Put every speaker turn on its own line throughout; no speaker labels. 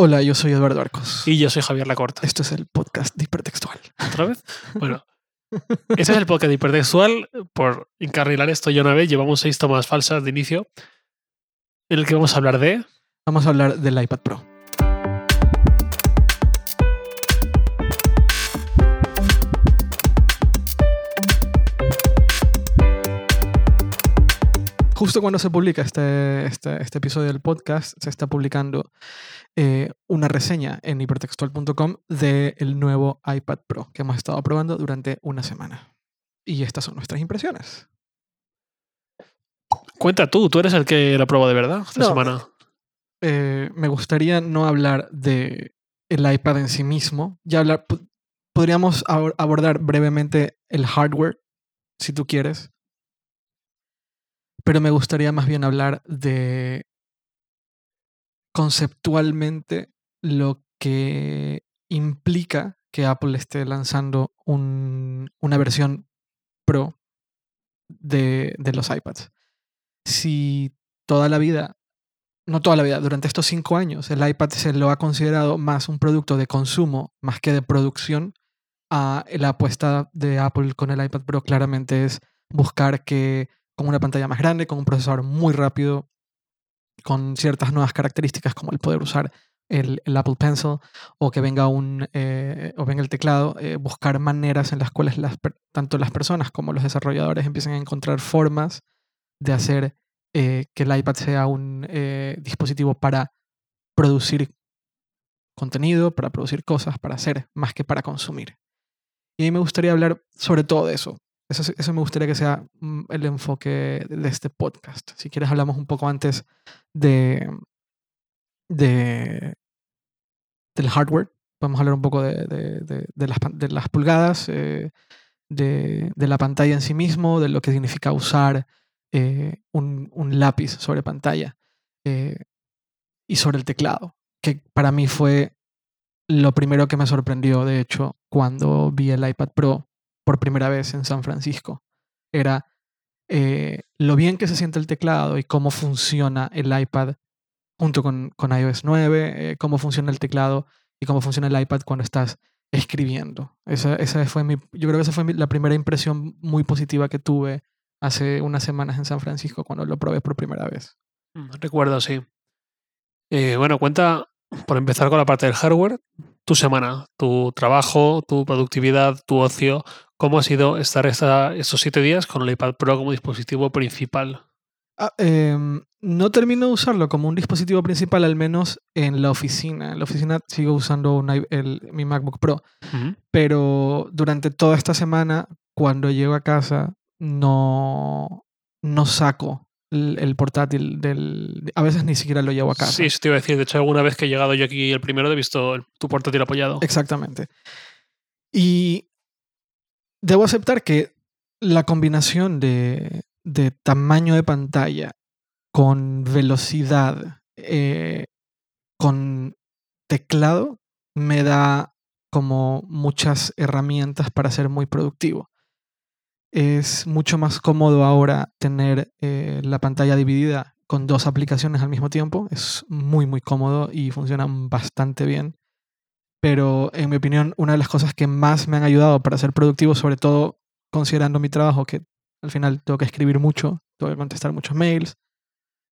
Hola, yo soy Eduardo Arcos.
Y yo soy Javier Lacorta.
Esto es el podcast de Hipertextual.
¿Otra vez? Bueno, este es el podcast de Hipertextual. Por encarrilar esto ya una vez, llevamos seis tomas falsas de inicio en el que vamos a hablar de...
Vamos a hablar del iPad Pro. Justo cuando se publica este, este, este episodio del podcast, se está publicando eh, una reseña en hipertextual.com del nuevo iPad Pro que hemos estado probando durante una semana. Y estas son nuestras impresiones.
Cuenta tú, tú eres el que lo probó de verdad esta
No.
semana.
Eh, me gustaría no hablar de el iPad en sí mismo. Ya hablar, po- podríamos abor- abordar brevemente el hardware, si tú quieres. Pero me gustaría más bien hablar de conceptualmente lo que implica que Apple esté lanzando un- una versión Pro de, los iPads. Si toda la vida no toda la vida, durante estos cinco años, el iPad se lo ha considerado más un producto de consumo más que de producción. Ah, la apuesta de Apple con el iPad Pro claramente es buscar que con una pantalla más grande, con un procesador muy rápido, con ciertas nuevas características como el poder usar el, Apple Pencil o que venga un eh, o venga el teclado, eh, buscar maneras en las cuales las, tanto las personas como los desarrolladores empiecen a encontrar formas de hacer eh, que el iPad sea un dispositivo para producir contenido, para producir cosas, para hacer, más que para consumir. Y a mí me gustaría hablar sobre todo de eso. Eso, es- eso me gustaría que sea mm, el enfoque de este podcast. Si quieres, hablamos un poco antes de, de del hardware. Podemos hablar un poco de, de- de- las, las pulgadas, eh, de, de la pantalla en sí mismo, de lo que significa usar eh, un, un lápiz sobre pantalla eh, y sobre el teclado, que para mí fue lo primero que me sorprendió, de hecho, cuando vi el iPad Pro por primera vez en San Francisco. Era eh, lo bien que se siente el teclado y cómo funciona el iPad junto con, con iOS 9, eh, cómo funciona el teclado y cómo funciona el iPad cuando estás escribiendo. Esa, esa fue mi, yo creo que esa fue la primera impresión muy positiva que tuve hace unas semanas en San Francisco cuando lo probé por primera vez.
Mm, Recuerdo, sí. Eh, bueno, cuenta, por empezar con la parte del hardware, tu semana, tu trabajo, tu productividad, tu ocio. ¿Cómo ha sido estar esta- estos siete días con el iPad Pro como dispositivo principal?
Ah, em, no termino de usarlo como un dispositivo principal, al menos en la oficina. En la oficina sigo usando el- mi MacBook Pro, pero durante toda esta semana, cuando llego a casa, no, no saco el, el portátil del... A veces ni siquiera lo llevo a casa.
Sí, eso te iba a decir. De hecho, alguna vez que he llegado yo aquí el primero, he visto el- tu portátil apoyado.
Exactamente. Y debo aceptar que la combinación de, tamaño de pantalla con velocidad, eh, con teclado, me da como muchas herramientas para ser muy productivo. Es mucho más cómodo ahora tener eh, la pantalla dividida con dos aplicaciones al mismo tiempo. Es muy, muy cómodo y funciona bastante bien pero en mi opinión, una de las cosas que más me han ayudado para ser productivo, sobre todo considerando mi trabajo, que al final tengo que escribir mucho, tengo que contestar muchos mails,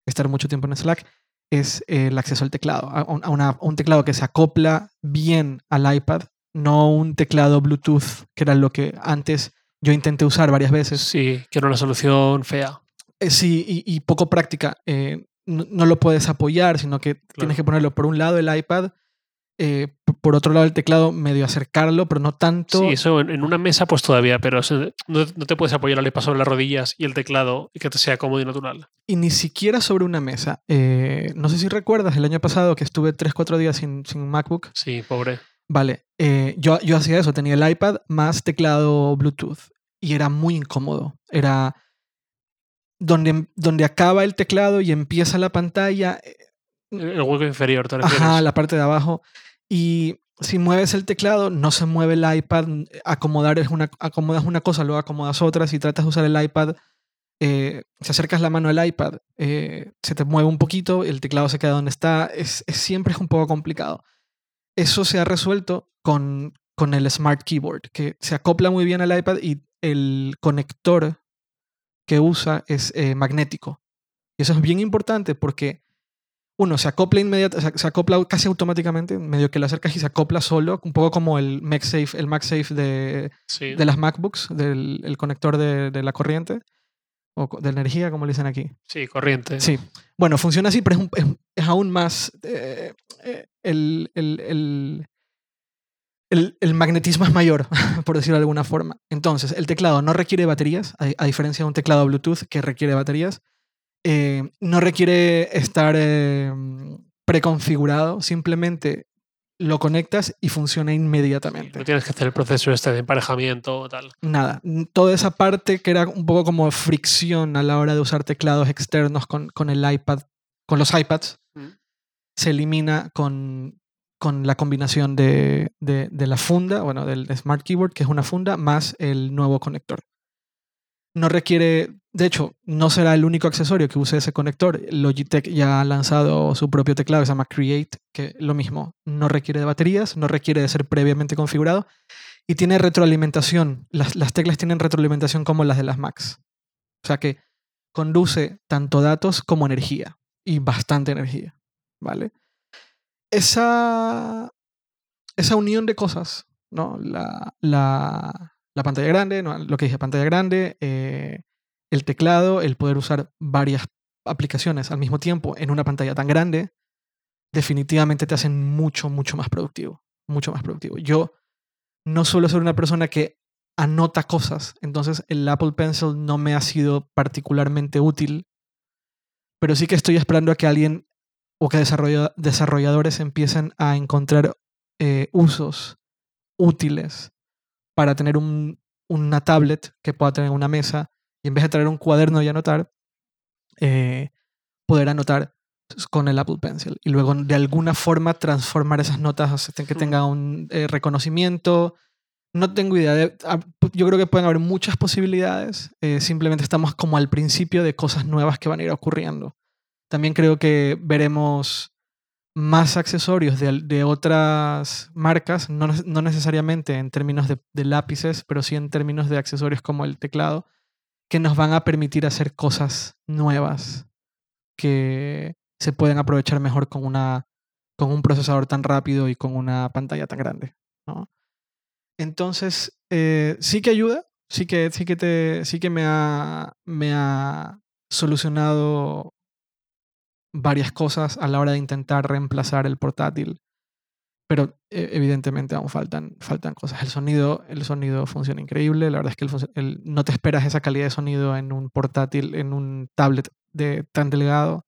estar mucho tiempo en Slack, es el acceso al teclado, a un, a una- a un teclado que se acopla bien al iPad, no un teclado Bluetooth, que era lo que antes yo intenté usar varias veces.
Sí, que era una solución fea.
Eh, sí, y, y poco práctica. eh, no, no lo puedes apoyar, sino que tienes que ponerlo por un lado el iPad, eh, por otro lado el teclado, medio acercarlo, pero no tanto.
Sí, eso en, una mesa pues todavía, pero no, no te puedes apoyar al iPad sobre las rodillas y el teclado y que te sea cómodo y natural.
Y ni siquiera sobre una mesa. Eh, no sé si recuerdas el año pasado que estuve 3-4 días sin, sin MacBook.
Sí, pobre.
Vale, eh, yo, yo hacía eso, tenía el iPad más teclado Bluetooth y era muy incómodo. Era donde, donde acaba el teclado y empieza la pantalla,
El el hueco inferior, te refieres.
ajá, la parte de abajo. Y si mueves el teclado, no se mueve el iPad. Acomodar es una, acomodas una cosa, luego acomodas otra. Si tratas de usar el iPad eh, si acercas la mano al iPad, eh, se te mueve un poquito, el teclado se queda donde está, es, siempre es un poco complicado. Eso se ha resuelto con, con el Smart Keyboard, que se acopla muy bien al iPad y el conector que usa es eh, magnético. Y eso es bien importante porque, uno, se acopla inmediatamente, se acopla casi automáticamente, medio que lo acercas y se acopla solo, un poco como el MagSafe, el MagSafe de,
Sí.
de las MacBooks, del el conector de, de la corriente, o de energía, como le dicen aquí.
Sí, corriente.
Sí. Bueno, funciona así, pero es, un- es- es aún más. eh, eh, el, el- el- el- el magnetismo es mayor, por decirlo de alguna forma. Entonces, el teclado no requiere baterías, a, a diferencia de un teclado Bluetooth que requiere baterías. Eh, no requiere estar eh, preconfigurado, simplemente lo conectas y funciona inmediatamente.
No tienes que hacer el proceso este de emparejamiento o tal.
Nada, toda esa parte que era un poco como fricción a la hora de usar teclados externos con, con el iPad, con los iPads,
Mm.
se elimina con, con la combinación de, de- de la funda, bueno, del Smart Keyboard, que es una funda, más el nuevo conector. No requiere, de hecho, no será el único accesorio que use ese conector. Logitech ya ha lanzado su propio teclado que se llama Create, que lo mismo, no requiere de baterías, no requiere de ser previamente configurado y tiene retroalimentación. Las, las teclas tienen retroalimentación como las de las Macs. O sea que conduce tanto datos como energía y bastante energía, ¿vale? Esa, esa unión de cosas, ¿no? La, la, la pantalla grande, ¿no? lo que dije, pantalla grande, eh, el teclado, el poder usar varias aplicaciones al mismo tiempo en una pantalla tan grande, definitivamente te hacen mucho, mucho más productivo. Mucho más productivo. Yo no suelo ser una persona que anota cosas, entonces el Apple Pencil no me ha sido particularmente útil, pero sí que estoy esperando a que alguien o que desarrolla- desarrolladores empiecen a encontrar eh, usos útiles para tener un- una tablet que pueda tener una mesa y en vez de tener un cuaderno y anotar, eh, poder anotar con el Apple Pencil y luego de alguna forma transformar esas notas hasta que tenga un eh, reconocimiento. No tengo idea. de- ah, yo creo que pueden haber muchas posibilidades. eh, simplemente estamos como al principio de cosas nuevas que van a ir ocurriendo. También creo que veremos más accesorios de, de otras marcas, no, no necesariamente en términos de, de lápices, pero sí en términos de accesorios como el teclado, que nos van a permitir hacer cosas nuevas que se pueden aprovechar mejor con, una, con un procesador tan rápido y con una pantalla tan grande. ¿no? Entonces, eh, sí que ayuda, sí que, sí que, te, sí que me, ha, me ha solucionado varias cosas a la hora de intentar reemplazar el portátil. Pero eh, evidentemente aún faltan, faltan cosas. El sonido, el sonido funciona increíble. La verdad es que el no te esperas esa calidad de sonido en un portátil, en un tablet de, tan delgado.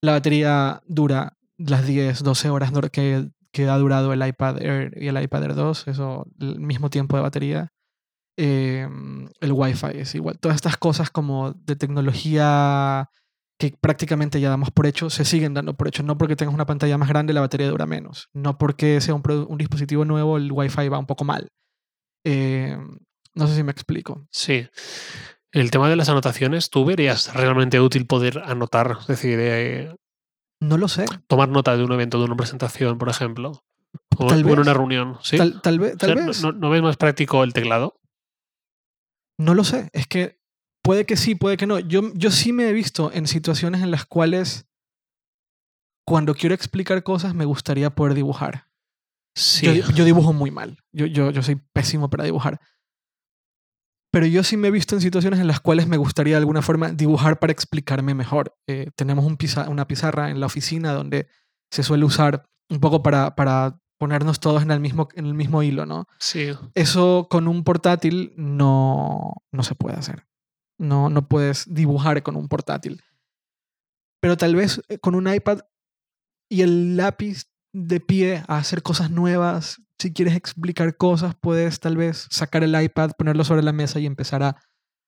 La batería dura las 10, 12 horas que, que ha durado el iPad Air y el iPad Air 2. Eso, el mismo tiempo de batería. Eh, el Wi-Fi es igual. Todas estas cosas como de tecnología que prácticamente ya damos por hecho, se siguen dando por hecho. No porque tengas una pantalla más grande, la batería dura menos. No porque sea un, dispositivo nuevo, el Wi-Fi va un poco mal. Eh, no sé si me explico.
Sí. El tema de las anotaciones, ¿tú verías realmente útil poder anotar? Es decir, eh,
No lo sé.
tomar nota de un evento, de una presentación, por ejemplo. O
Tal
en
vez.
una reunión. ¿sí?
Tal, tal vez,
O
tal
sea, ¿no-
vez.
¿no, no ves más práctico el teclado?
No lo sé. Es que puede que sí, puede que no. Yo, yo sí me he visto en situaciones en las cuales cuando quiero explicar cosas me gustaría poder dibujar.
Sí.
Yo, yo dibujo muy mal. Yo, yo, yo soy pésimo para dibujar. Pero yo sí me he visto en situaciones en las cuales me gustaría de alguna forma dibujar para explicarme mejor. Eh, tenemos un piza- una pizarra en la oficina donde se suele usar un poco para, para ponernos todos en el, mismo, en el mismo hilo, ¿no?
Sí.
Eso con un portátil no, no se puede hacer. No, no puedes dibujar con un portátil. Pero tal vez eh, con un iPad y el lápiz de pie a hacer cosas nuevas, si quieres explicar cosas, puedes tal vez sacar el iPad, ponerlo sobre la mesa y empezar a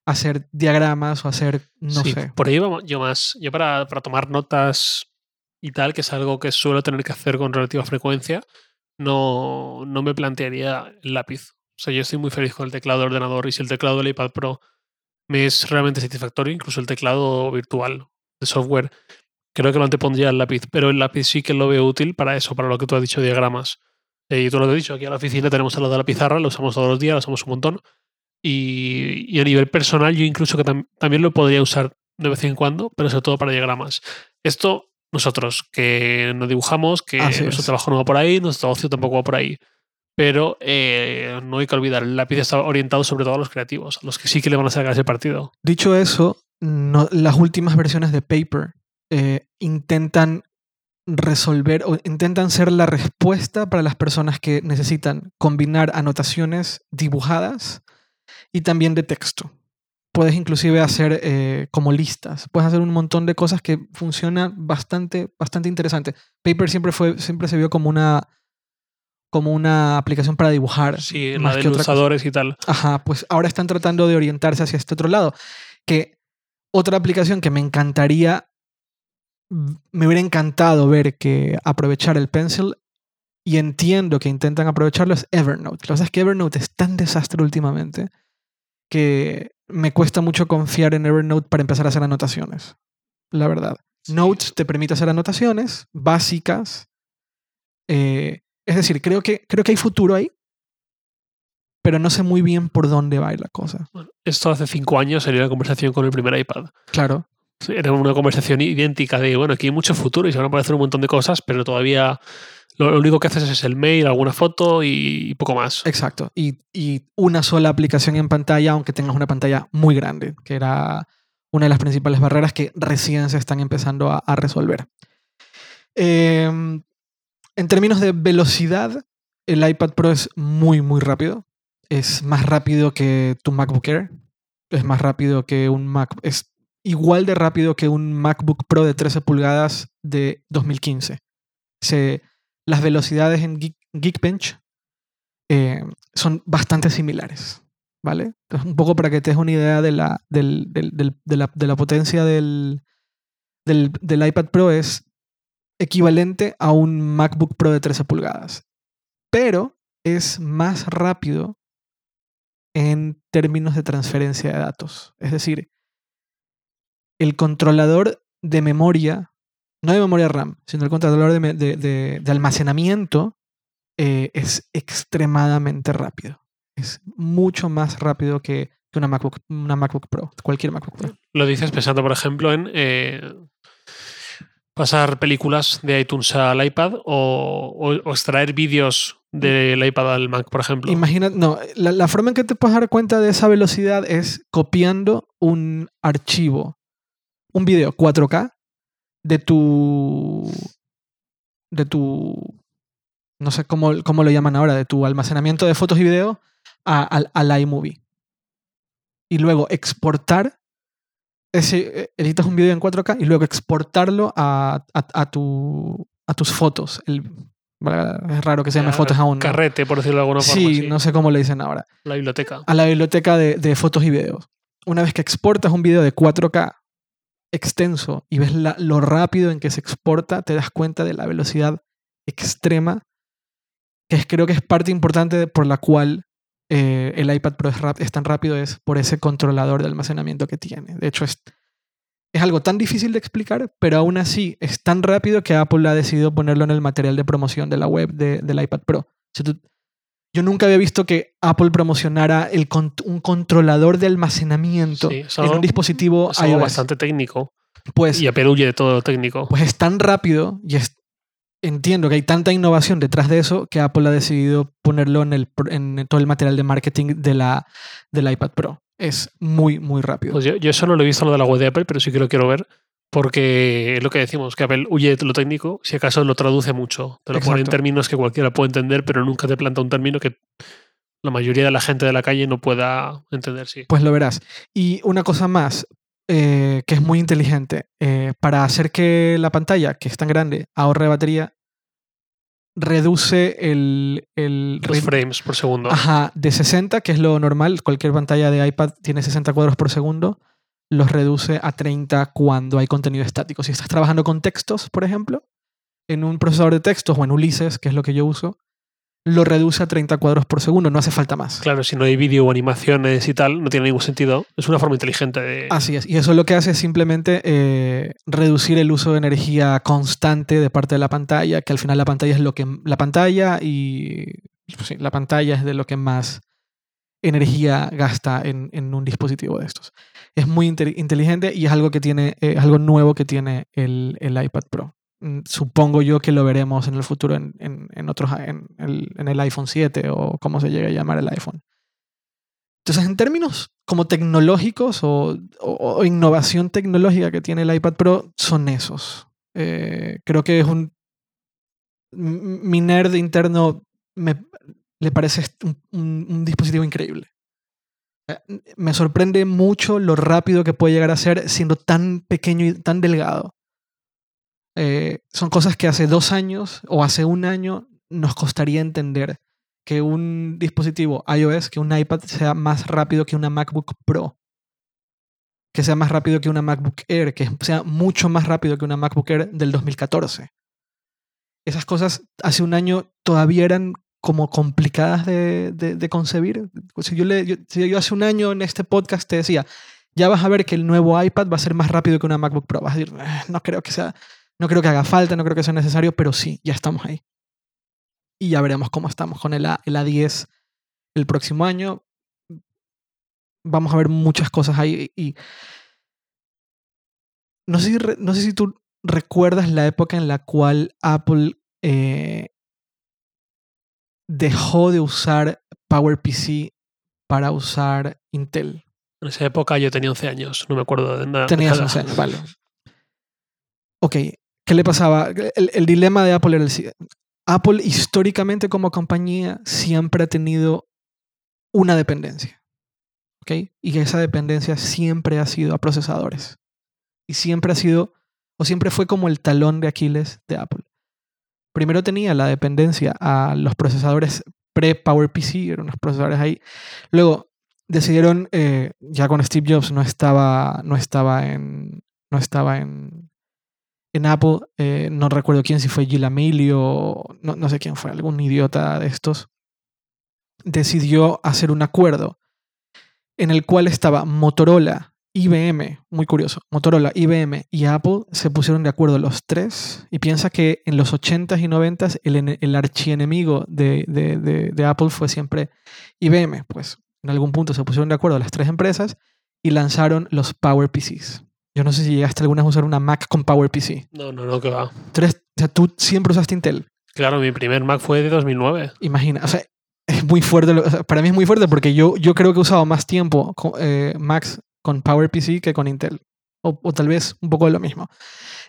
hacer diagramas o hacer, no
Sí,
sé.
Por ahí yo más. Yo para, para tomar notas y tal, que es algo que suelo tener que hacer con relativa frecuencia, no, no me plantearía el lápiz. O sea, yo estoy muy feliz con el teclado de ordenador y si el teclado del iPad Pro me es realmente satisfactorio, incluso el teclado virtual de software. Creo que lo antepondría el lápiz, pero el lápiz sí que lo veo útil para eso, para lo que tú has dicho, diagramas. Eh, y tú lo has dicho, aquí en la oficina tenemos al lado de la pizarra, lo usamos todos los días, lo usamos un montón. Y, y a nivel personal, yo incluso que tam- también lo podría usar de vez en cuando, pero sobre todo para diagramas. Esto, nosotros, que no dibujamos, que
Así
nuestro
es.
trabajo no va por ahí, nuestro ocio tampoco va por ahí. Pero eh, no hay que olvidar, el lápiz está orientado sobre todo a los creativos, a los que sí que le van a sacar ese partido.
Dicho eso, las últimas versiones de Paper eh, intentan resolver o intentan ser la respuesta para las personas que necesitan combinar anotaciones dibujadas y también de texto. Puedes inclusive hacer eh, como listas, puedes hacer un montón de cosas que funcionan bastante, bastante interesante. Paper siempre, fue, siempre se vio como una, como una aplicación para dibujar.
Sí, la
más
de
que
ilustradores y tal.
Ajá, pues ahora están tratando de orientarse hacia este otro lado. Que otra aplicación que me encantaría, me hubiera encantado ver que aprovechar el Pencil y entiendo que intentan aprovecharlo es Evernote. Lo que pasa es que Evernote es tan desastre últimamente que me cuesta mucho confiar en Evernote para empezar a hacer anotaciones. La verdad. Notes te permite hacer anotaciones básicas. eh, es decir, creo que, creo que hay futuro ahí, pero no sé muy bien por dónde va a ir la cosa.
Bueno, esto hace cinco años sería una conversación con el primer iPad.
Claro,
Era una conversación idéntica de, bueno, aquí hay mucho futuro y se van a poder hacer un montón de cosas, pero todavía lo, único que haces es el mail, alguna foto y, poco más.
exacto. Y, y una sola aplicación en pantalla, aunque tengas una pantalla muy grande, que era una de las principales barreras que recién se están empezando a, a resolver. Em, en términos de velocidad, el iPad Pro es muy, muy rápido. Es más rápido que tu MacBook Air. Es más rápido que un Mac. Es igual de rápido que un MacBook Pro de 13 pulgadas de 2015. Se, las velocidades en Geek- Geekbench eh, son bastante similares. ¿Vale? Un poco para que te des una idea de la, de la, de la potencia del, del iPad Pro es equivalente a un MacBook Pro de 13 pulgadas. Pero es más rápido en términos de transferencia de datos. Es decir, el controlador de memoria, no de memoria RAM, sino el controlador de, almacenamiento eh, es extremadamente rápido. Es mucho más rápido que, que una, MacBook, una MacBook Pro, cualquier MacBook Pro.
Lo dices pensando, por ejemplo, en eh, pasar películas de iTunes al iPad o, extraer vídeos del iPad al Mac, por ejemplo.
Imagina, no, la, forma en que te puedes dar cuenta de esa velocidad es copiando un archivo, un video 4K de tu, de tu, no sé cómo, cómo lo llaman ahora, de tu almacenamiento de fotos y video a- al, al iMovie. Y luego exportar ese, eh, editas un video en 4K y luego exportarlo a, a- a tu, a tus fotos. El- es raro que se llame
Ya,
fotos aún.
Carrete, por decirlo de alguna forma.
Sí,
sí.
no sé cómo le dicen ahora.
La biblioteca.
A la biblioteca de, de fotos y videos. Una vez que exportas un video de 4K extenso y ves la- lo rápido en que se exporta, te das cuenta de la velocidad extrema, que es, creo que es parte importante por la cual eh, el iPad Pro es, rap- es tan rápido, es por ese controlador de almacenamiento que tiene. De hecho, es, es algo tan difícil de explicar, pero aún así es tan rápido que Apple ha decidido ponerlo en el material de promoción de la web de- del iPad Pro. Tú- yo nunca había visto que Apple promocionara el un controlador de almacenamiento
Sí, es
en un dispositivo
Es algo
iOS.
bastante técnico.
Pues,
Y Apple huye de todo lo técnico.
pues es tan rápido y es- entiendo que hay tanta innovación detrás de eso que Apple ha decidido ponerlo en, el, en todo el material de marketing de la, del iPad Pro. Es muy, muy rápido.
Pues yo, yo eso no lo he visto lo de la web de Apple, pero sí que lo quiero ver. Porque es lo que decimos, que Apple huye de lo técnico, si acaso lo traduce mucho. Te lo pone en términos que cualquiera puede entender, pero nunca te planta un término que la mayoría de la gente de la calle no pueda entender, sí.
Pues lo verás. Y una cosa más, eh, que es muy inteligente, eh, para hacer que la pantalla, que es tan grande, ahorre batería, reduce el, el
Los frames por segundo.
Ajá, de 60, que es lo normal, cualquier pantalla de iPad tiene 60 cuadros por segundo, los reduce a 30 cuando hay contenido estático. Si estás trabajando con textos, por ejemplo, en un procesador de textos o en Ulises, que es lo que yo uso, lo reduce a 30 cuadros por segundo, no hace falta más.
Claro, si no hay vídeo o animaciones y tal, no tiene ningún sentido. Es una forma inteligente de...
Así es, y eso lo que hace es simplemente eh, reducir el uso de energía constante de parte de la pantalla, que al final la pantalla es lo que... La pantalla y... pues sí, la pantalla es de lo que más energía gasta en, en un dispositivo de estos. Es muy inte- inteligente y es algo que tiene, eh, es algo nuevo que tiene el, el iPad Pro. Mm, Supongo yo que lo veremos en el futuro en, en, en otros, en el, en el iPhone 7 o como se llegue a llamar el iPhone. Entonces, en términos como tecnológicos o, o- innovación tecnológica que tiene el iPad Pro, son esos. Eh, creo que es un... Mi nerd interno me, le parece un- un dispositivo increíble. Eh, Me sorprende mucho lo rápido que puede llegar a ser siendo tan pequeño y tan delgado. Eh, son cosas que hace dos años o hace un año nos costaría entender que un dispositivo iOS, que un iPad sea más rápido que una MacBook Pro, que sea más rápido que una MacBook Air, que sea mucho más rápido que una MacBook Air del 2014. Esas cosas hace un año todavía eran como complicadas de, de- concebir. Si yo, le- si yo hace un año en este podcast te decía, ya vas a ver que el nuevo iPad va a ser más rápido que una MacBook Pro. Vas a decir, "Eh, no creo que sea, no creo que haga falta, no creo que sea necesario, pero sí, ya estamos ahí. Y ya veremos cómo estamos con el, A- el A10 el próximo año. Vamos a ver muchas cosas ahí. Y no sé si, no sé si tú recuerdas la época en la cual Apple eh, dejó de usar PowerPC para usar Intel.
En esa época yo tenía 11 años, no me acuerdo de nada.
Tenías
nada.
11 años, vale. Ok, ¿qué le pasaba? El, el dilema de Apple era el siguiente. Apple históricamente como compañía siempre ha tenido una dependencia. ¿Ok? Y esa dependencia siempre ha sido a procesadores. Y siempre ha sido, o siempre fue como el talón de Aquiles de Apple. Primero tenía la dependencia a los procesadores pre-PowerPC, eran unos procesadores ahí. Luego decidieron, eh, ya con Steve Jobs no estaba, no estaba en, no estaba en, en Apple, eh, no recuerdo quién, si fue Gil Amelio, no, no sé quién fue, algún idiota de estos, decidió hacer un acuerdo en el cual estaba Motorola, IBM, muy curioso, Motorola, IBM y Apple se pusieron de acuerdo los tres y piensa que en los 80s y 90s el, el archienemigo de, de, de, Apple fue siempre IBM, pues en algún punto se pusieron de acuerdo las tres empresas y lanzaron los PowerPCs. Yo no sé si llegaste alguna vez a usar una Mac con PowerPC.
No, no, no, que va.
Tú, eres- o sea, tú siempre usaste Intel.
Claro, mi primer Mac fue de 2009.
Imagina, o sea, es muy fuerte. lo- o sea, para mí es muy fuerte porque yo, yo creo que he usado más tiempo con, eh, Macs con PowerPC que con Intel. O, o tal vez un poco de lo mismo.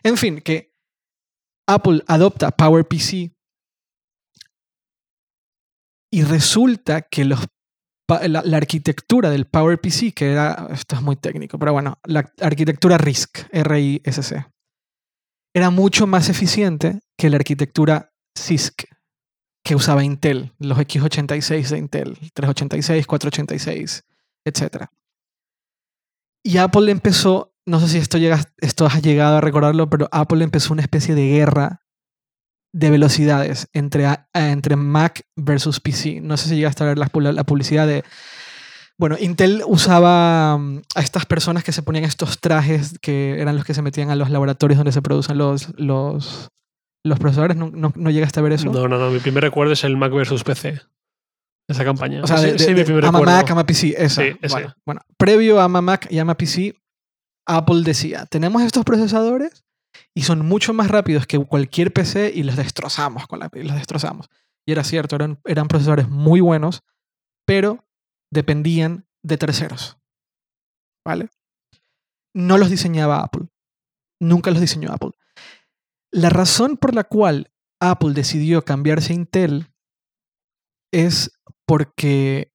En fin, que Apple adopta PowerPC y resulta que los, la, la arquitectura del PowerPC, que era, esto es muy técnico, pero bueno, la arquitectura RISC, R-I-S-C, era mucho más eficiente que la arquitectura CISC, que usaba Intel, los X86 de Intel, 386, 486, etc. Y Apple empezó, no sé si esto, llega, esto has llegado a recordarlo, pero Apple empezó una especie de guerra de velocidades entre, a- entre Mac versus PC. No sé si llegaste a ver la, pu- la publicidad de... Bueno, Intel usaba mm, a estas personas que se ponían estos trajes que eran los que se metían a los laboratorios donde se producen los, los, los procesadores. ¿No, no, no llegaste a ver eso?
No, no, no. Mi primer recuerdo es el Mac versus PC. Esa campaña.
O sea, de,
ese
de-
mi primer
Ama
recuerdo.
Mac, Ama PC, esa.
Sí.
Bueno, bueno, previo a Ama Mac y Ama PC, Apple decía, tenemos estos procesadores y son mucho más rápidos que cualquier PC y los destrozamos con la, y los destrozamos. Y era cierto, eran, eran procesadores muy buenos, pero dependían de terceros. ¿Vale? No los diseñaba Apple. Nunca los diseñó Apple. La razón por la cual Apple decidió cambiarse a Intel es porque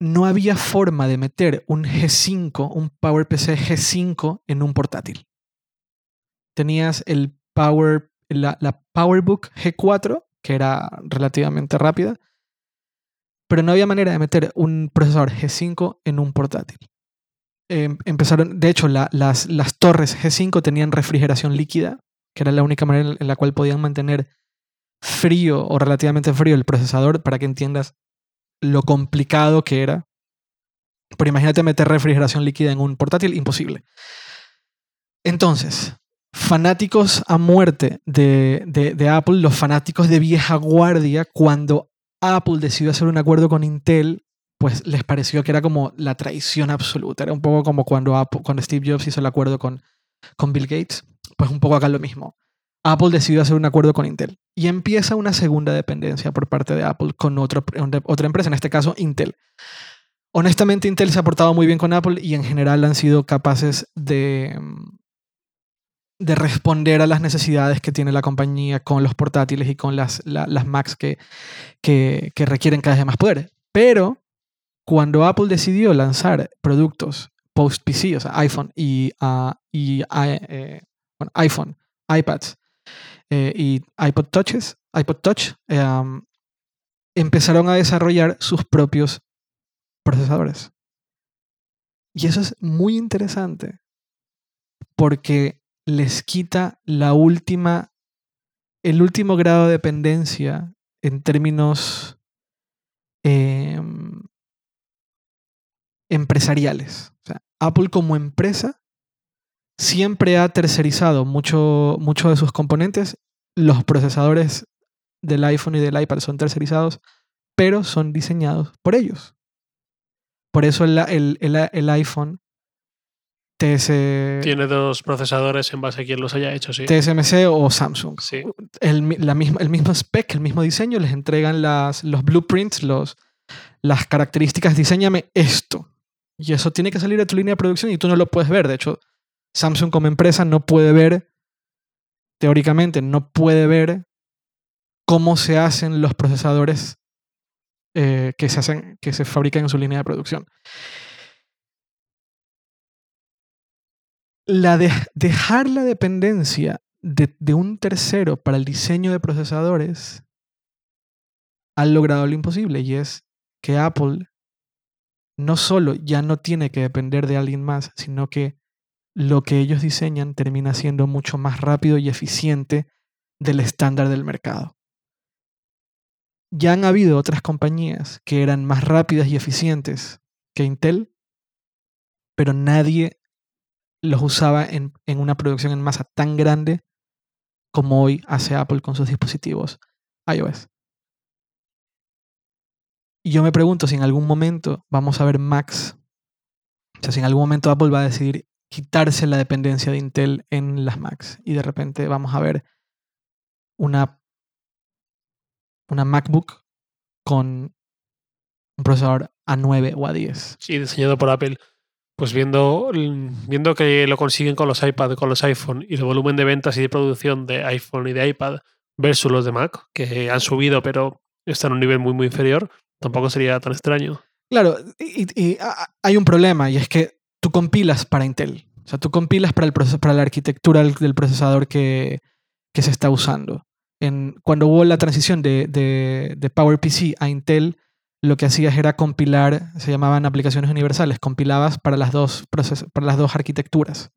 no había forma de meter un G5, un PowerPC G5 en un portátil. Tenías el Power, la, PowerBook G4, que era relativamente rápida, pero no había manera de meter un procesador G5 en un portátil. Em, empezaron, de hecho, la- las, las torres G5 tenían refrigeración líquida, que era la única manera en la cual podían mantener frío o relativamente frío el procesador para que entiendas lo complicado que era. Pero imagínate meter refrigeración líquida en un portátil, imposible. Entonces, fanáticos a muerte de, de, Apple, los fanáticos de vieja guardia, cuando Apple decidió hacer un acuerdo con Intel, pues les pareció que era como la traición absoluta. Era un poco como cuando, Apple, cuando Steve Jobs hizo el acuerdo con, con Bill Gates. Pues un poco acá lo mismo. Apple decidió hacer un acuerdo con Intel y empieza una segunda dependencia por parte de Apple con otra empresa, en este caso Intel. Honestamente, Intel se ha portado muy bien con Apple y en general han sido capaces de, de responder a las necesidades que tiene la compañía con los portátiles y con las, las Macs que, que, requieren cada vez más poder. Pero cuando Apple decidió lanzar productos post-PC, o sea, iPhone y, ah, y eh, iPhone, iPads, eh, y iPod Touches, iPod Touch, em, empezaron a desarrollar sus propios procesadores. Y eso es muy interesante porque les quita la última, el último grado de dependencia en términos em, empresariales. Apple como empresa siempre ha tercerizado mucho, mucho de sus componentes. Los procesadores del iPhone y del iPad son tercerizados, pero son diseñados por ellos. Por eso el, el, iPhone TS...
Tiene dos procesadores en base a quien los haya hecho, sí.
TSMC o Samsung.
Sí.
El, la misma, el mismo spec, el mismo diseño, les entregan las, los blueprints, los, las características, diseñame esto. Y eso tiene que salir de tu línea de producción y tú no lo puedes ver. De hecho, Samsung como empresa no puede ver, teóricamente, no puede ver cómo se hacen los procesadores eh, que, se hacen, que se fabrican en su línea de producción. La de, dejar la dependencia de, de un tercero para el diseño de procesadores ha logrado lo imposible y es que Apple no solo ya no tiene que depender de alguien más, sino que lo que ellos diseñan termina siendo mucho más rápido y eficiente del estándar del mercado. Ya han habido otras compañías que eran más rápidas y eficientes que Intel, pero nadie los usaba en, una producción en masa tan grande como hoy hace Apple con sus dispositivos iOS. Y yo me pregunto si en algún momento vamos a ver Macs, o sea, si en algún momento Apple va a decidir quitarse la dependencia de Intel en las Macs. Y de repente vamos a ver una, una MacBook con un procesador A9 o A10.
Sí, diseñado por Apple. Pues viendo, viendo que lo consiguen con los iPad, con los iPhone y el volumen de ventas y de producción de iPhone y de iPad versus los de Mac, que han subido pero están a un nivel muy muy inferior, tampoco sería tan extraño.
Claro, y hay un problema y es que tú compilas para Intel. O sea, tú compilas para, el para la arquitectura del procesador que, que se está usando. Cuando hubo la transición de, de, de, PowerPC a Intel, lo que hacías era compilar, se llamaban aplicaciones universales, compilabas para las dos, para las dos arquitecturas,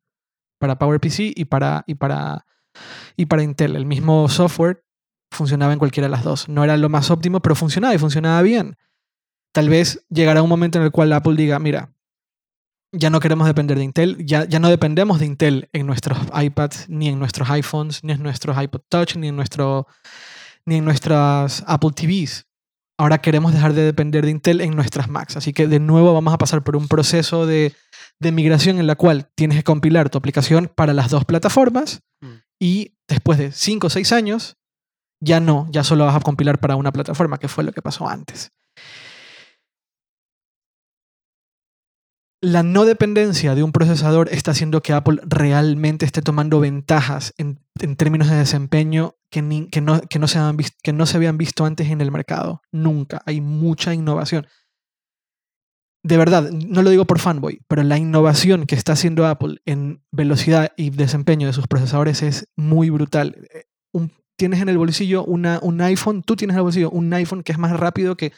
para PowerPC y para, y, para, y para Intel. El mismo software funcionaba en cualquiera de las dos. No era lo más óptimo, pero funcionaba y funcionaba bien. Tal vez llegará un momento en el cual Apple diga, mira, ya no queremos depender de Intel, ya, ya no dependemos de Intel en nuestros iPads, ni en nuestros iPhones, ni en nuestros iPod Touch, ni en, nuestro, ni en nuestras Apple TVs. Ahora queremos dejar de depender de Intel en nuestras Macs. Así que de nuevo vamos a pasar por un proceso de, de migración en la cual tienes que compilar tu aplicación para las dos plataformas mm. y después de 5 o 6 años ya no, ya solo vas a compilar para una plataforma, que fue lo que pasó antes. La no dependencia de un procesador está haciendo que Apple realmente esté tomando ventajas en, términos de desempeño que, no, que, no se que no se habían visto antes en el mercado. Nunca. Hay mucha innovación. De verdad, no lo digo por fanboy, pero la innovación que está haciendo Apple en velocidad y desempeño de sus procesadores es muy brutal. Eh, tienes en el bolsillo una, un iPhone, tú tienes en el bolsillo un iPhone que es más rápido que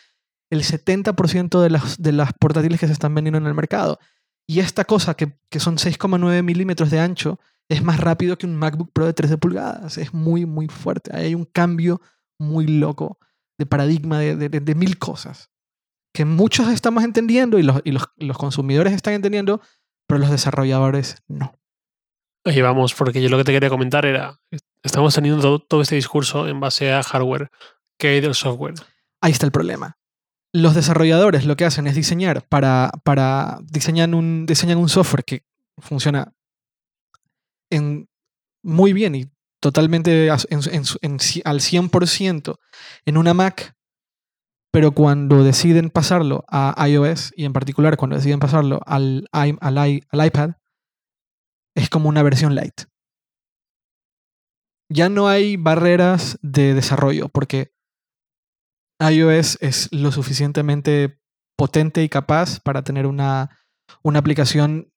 el 70% de las, de las portátiles que se están vendiendo en el mercado. Y esta cosa, que, son 6,9 milímetros de ancho, es más rápido que un MacBook Pro de 13 pulgadas. Es muy, muy fuerte. hay un cambio muy loco de paradigma de, de- de- de mil cosas que muchos estamos entendiendo y, los, y los, los consumidores están entendiendo, pero los desarrolladores no.
Oye, vamos, porque yo lo que te quería comentar era, estamos teniendo todo, todo este discurso en base a hardware. ¿Qué hay del software?
Ahí está el problema. Los desarrolladores lo que hacen es diseñar para, para diseñan, un, diseñan un software que funciona muy bien y totalmente en- en en al 100% en una Mac, pero cuando deciden pasarlo a iOS y en particular cuando deciden pasarlo al, al iPad, es como una versión light. Ya no hay barreras de desarrollo porque iOS es lo suficientemente potente y capaz para tener una, una aplicación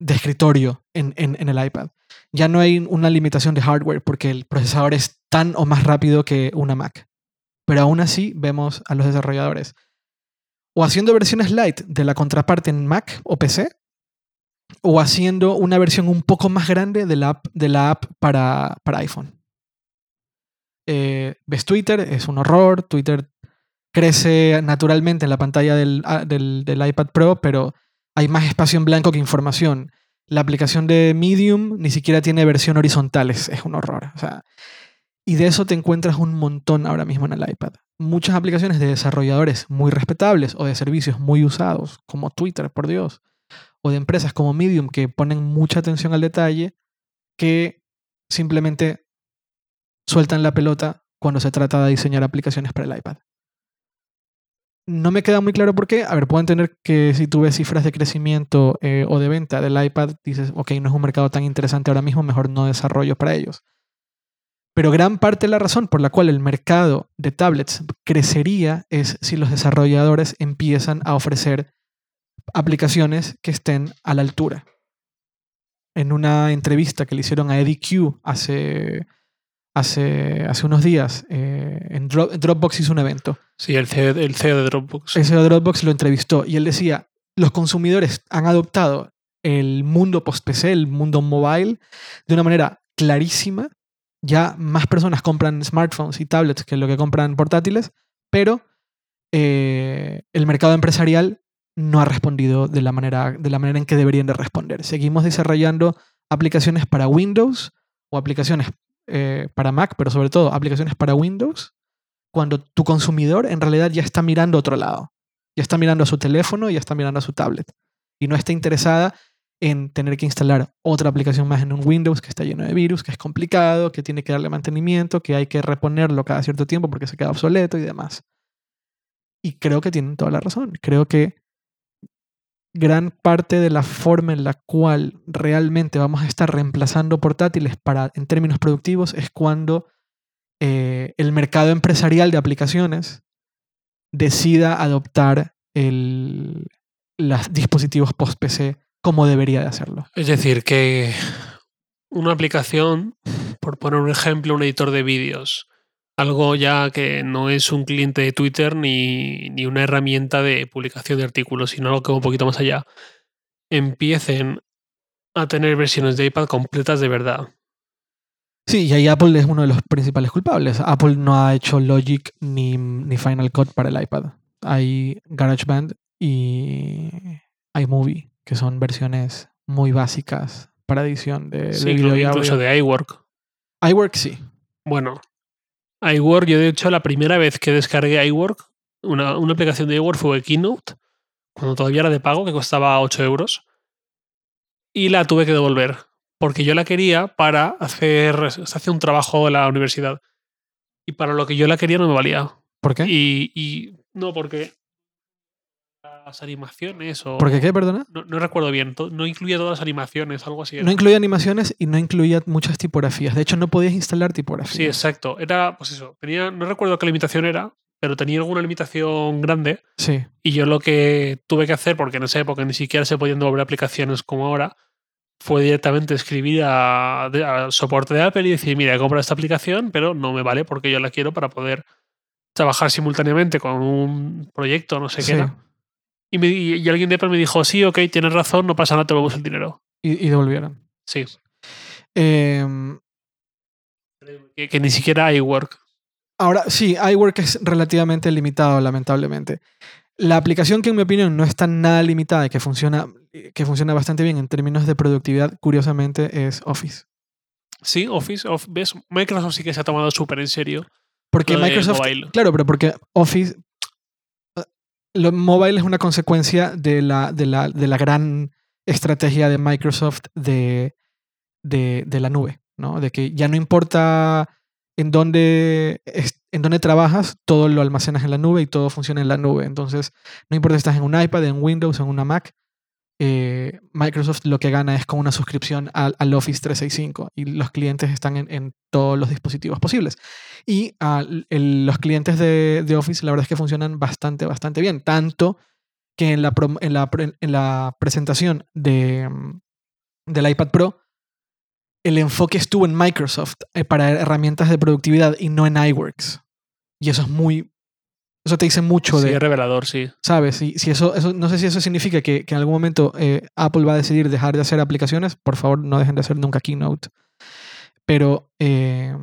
de escritorio en, en- el iPad. Ya no hay una limitación de hardware porque el procesador es tan o más rápido que una Mac. Pero aún así vemos a los desarrolladores o haciendo versiones light de la contraparte en Mac o PC o haciendo una versión un poco más grande de la app, de la app para, para iPhone. Eh, ves Twitter, es un horror. Twitter crece naturalmente en la pantalla del, ah, del- del iPad Pro, pero hay más espacio en blanco que información. La aplicación de Medium ni siquiera tiene versión horizontal, es, es un horror. O sea, y de eso te encuentras un montón ahora mismo en el iPad. Muchas aplicaciones de desarrolladores muy respetables o de servicios muy usados, como Twitter, por Dios, o de empresas como Medium que ponen mucha atención al detalle, que simplemente sueltan la pelota cuando se trata de diseñar aplicaciones para el iPad. No me queda muy claro por qué. A ver, puedo entender que si tú ves cifras de crecimiento eh, o de venta del iPad, dices, ok, no es un mercado tan interesante ahora mismo, mejor no desarrollo para ellos. Pero gran parte de la razón por la cual el mercado de tablets crecería es si los desarrolladores empiezan a ofrecer aplicaciones que estén a la altura. En una entrevista que le hicieron a Eddie Q hace, hace, hace unos días, eh, en Dro- Dropbox hizo un evento.
Sí, el CEO, el CEO de Dropbox.
El CEO de Dropbox lo entrevistó y él decía, los consumidores han adoptado el mundo post-PC, el mundo mobile, de una manera clarísima. Ya más personas compran smartphones y tablets que lo que compran portátiles, pero eh, el mercado empresarial no ha respondido de la, manera, de la manera en que deberían de responder. Seguimos desarrollando aplicaciones para Windows o aplicaciones eh, para Mac, pero sobre todo aplicaciones para Windows, cuando tu consumidor en realidad ya está mirando a otro lado. Ya está mirando a su teléfono, ya está mirando a su tablet. Y no está interesada en tener que instalar otra aplicación más en un Windows que está lleno de virus, que es complicado, que tiene que darle mantenimiento, que hay que reponerlo cada cierto tiempo porque se queda obsoleto y demás. Y creo que tienen toda la razón. Creo que gran parte de la forma en la cual realmente vamos a estar reemplazando portátiles para, en términos productivos es cuando eh, el mercado empresarial de aplicaciones decida adoptar el, los dispositivos post-PC como debería de hacerlo.
Es decir, que una aplicación, por poner un ejemplo, un editor de vídeos, algo ya que no es un cliente de Twitter ni, ni una herramienta de publicación de artículos, sino algo que va un poquito más allá, empiecen a tener versiones de iPad completas de verdad.
Sí, y ahí Apple es uno de los principales culpables. Apple no ha hecho Logic ni, ni Final Cut para el iPad. Hay GarageBand y iMovie, que son versiones muy básicas para edición de, de
Sí,
video y
incluso de iWork.
iWork sí.
Bueno, iWork, yo de hecho la primera vez que descargué iWork, una, una aplicación de iWork fue Keynote, cuando todavía era de pago, que costaba 8 euros. Y la tuve que devolver, porque yo la quería para hacer, hacer un trabajo de la universidad. Y para lo que yo la quería no me valía.
¿Por qué?
Y, y no, porque las animaciones o...
¿Por qué qué, perdona?
No, no recuerdo bien, no incluía todas las animaciones, algo así. era.
No incluía animaciones y no incluía muchas tipografías. De hecho, no podías instalar tipografías.
Sí, exacto. Era, pues eso, tenía, no recuerdo qué limitación era, pero tenía alguna limitación grande.
Sí.
Y yo lo que tuve que hacer, porque en esa época ni siquiera se podían devolver aplicaciones como ahora, fue directamente escribir al soporte de Apple y decir, mira, he comprado esta aplicación, pero no me vale porque yo la quiero para poder trabajar simultáneamente con un proyecto, no sé
sí.
qué era. Y, me- y- alguien de Apple me dijo, sí, ok, tienes razón, no pasa nada, te devolvemos el dinero.
Y, y devolvieron.
Sí,
Em,
que, que ni siquiera iWork.
Ahora, sí, iWork es relativamente limitado, lamentablemente. La aplicación que en mi opinión no está nada limitada y que funciona, que funciona bastante bien en términos de productividad, curiosamente, es Office.
Sí, Office, of- ¿ves? Microsoft sí que se ha tomado súper en serio.
Porque Microsoft. Claro, pero porque Office. Lo mobile es una consecuencia de la, de la, de la gran estrategia de Microsoft de, de, de la nube, ¿no? De que ya no importa en dónde, en dónde trabajas, todo lo almacenas en la nube y todo funciona en la nube. Entonces, no importa si estás en un iPad, en Windows, en una Mac, eh, Microsoft lo que gana es con una suscripción al, Office 365 y los clientes están en, todos los dispositivos posibles. Y los clientes de, Office, la verdad es que funcionan bastante, bastante bien. Tanto que en la presentación de, mm, del iPad Pro, el enfoque estuvo en Microsoft eh, para herramientas de productividad y no en iWorks. Y eso es muy. Eso te dice mucho
Sí,
de.
es revelador, sí.
¿Sabes? Y si eso, eso, no sé si eso significa que, que en algún momento eh, Apple va a decidir dejar de hacer aplicaciones. Por favor, no dejen de hacer nunca Keynote. Pero, eh,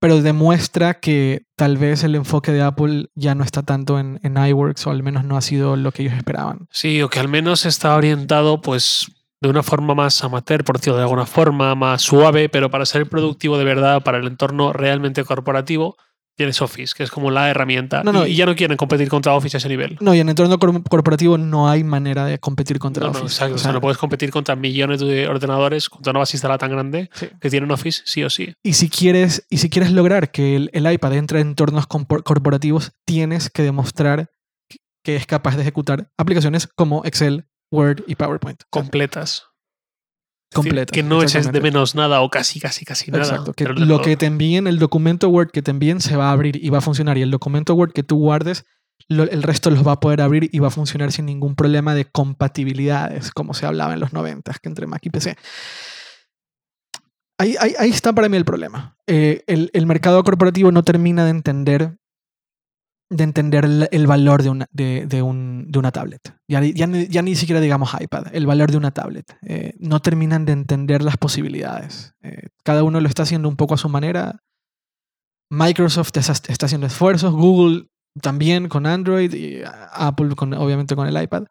pero demuestra que tal vez el enfoque de Apple ya no está tanto en, en iWorks o al menos no ha sido lo que ellos esperaban.
Sí, o que al menos está orientado, pues, de una forma más amateur, por decirlo de alguna forma, más suave, pero para ser productivo de verdad, para el entorno realmente corporativo, tienes Office, que es como la herramienta.
No, no,
y,
y-
ya no quieren competir contra Office a ese nivel.
No, y en el entorno cor- corporativo no hay manera de competir contra
No, no,
Office.
exacto.
O
sea, no puedes competir contra millones de ordenadores, contra una base instalada tan grande
sí.
que tienen Office, sí o sí.
Y si quieres, y si quieres lograr que el, el iPad entre en entornos corporativos, tienes que demostrar que es capaz de ejecutar aplicaciones como Excel, Word y PowerPoint.
Completas.
Completas,
Que no eches de menos nada o casi, casi, casi nada.
Exacto. Que lo
todo.
que te envíen, el documento Word que te envíen se va a abrir y va a funcionar. Y el documento Word que tú guardes, lo- el resto los va a poder abrir y va a funcionar sin ningún problema de compatibilidades, como se hablaba en los 90, que entre Mac y PC. Ahí, ahí- ahí está para mí el problema. Eh, el, el mercado corporativo no termina de entender de entender el, valor de una, de, de un- de una tablet. Ya, ya, ya ni siquiera digamos iPad, el valor de una tablet. Eh, no terminan de entender las posibilidades. Eh, cada uno lo está haciendo un poco a su manera. Microsoft está haciendo esfuerzos, Google también con Android y Apple con, obviamente con el iPad.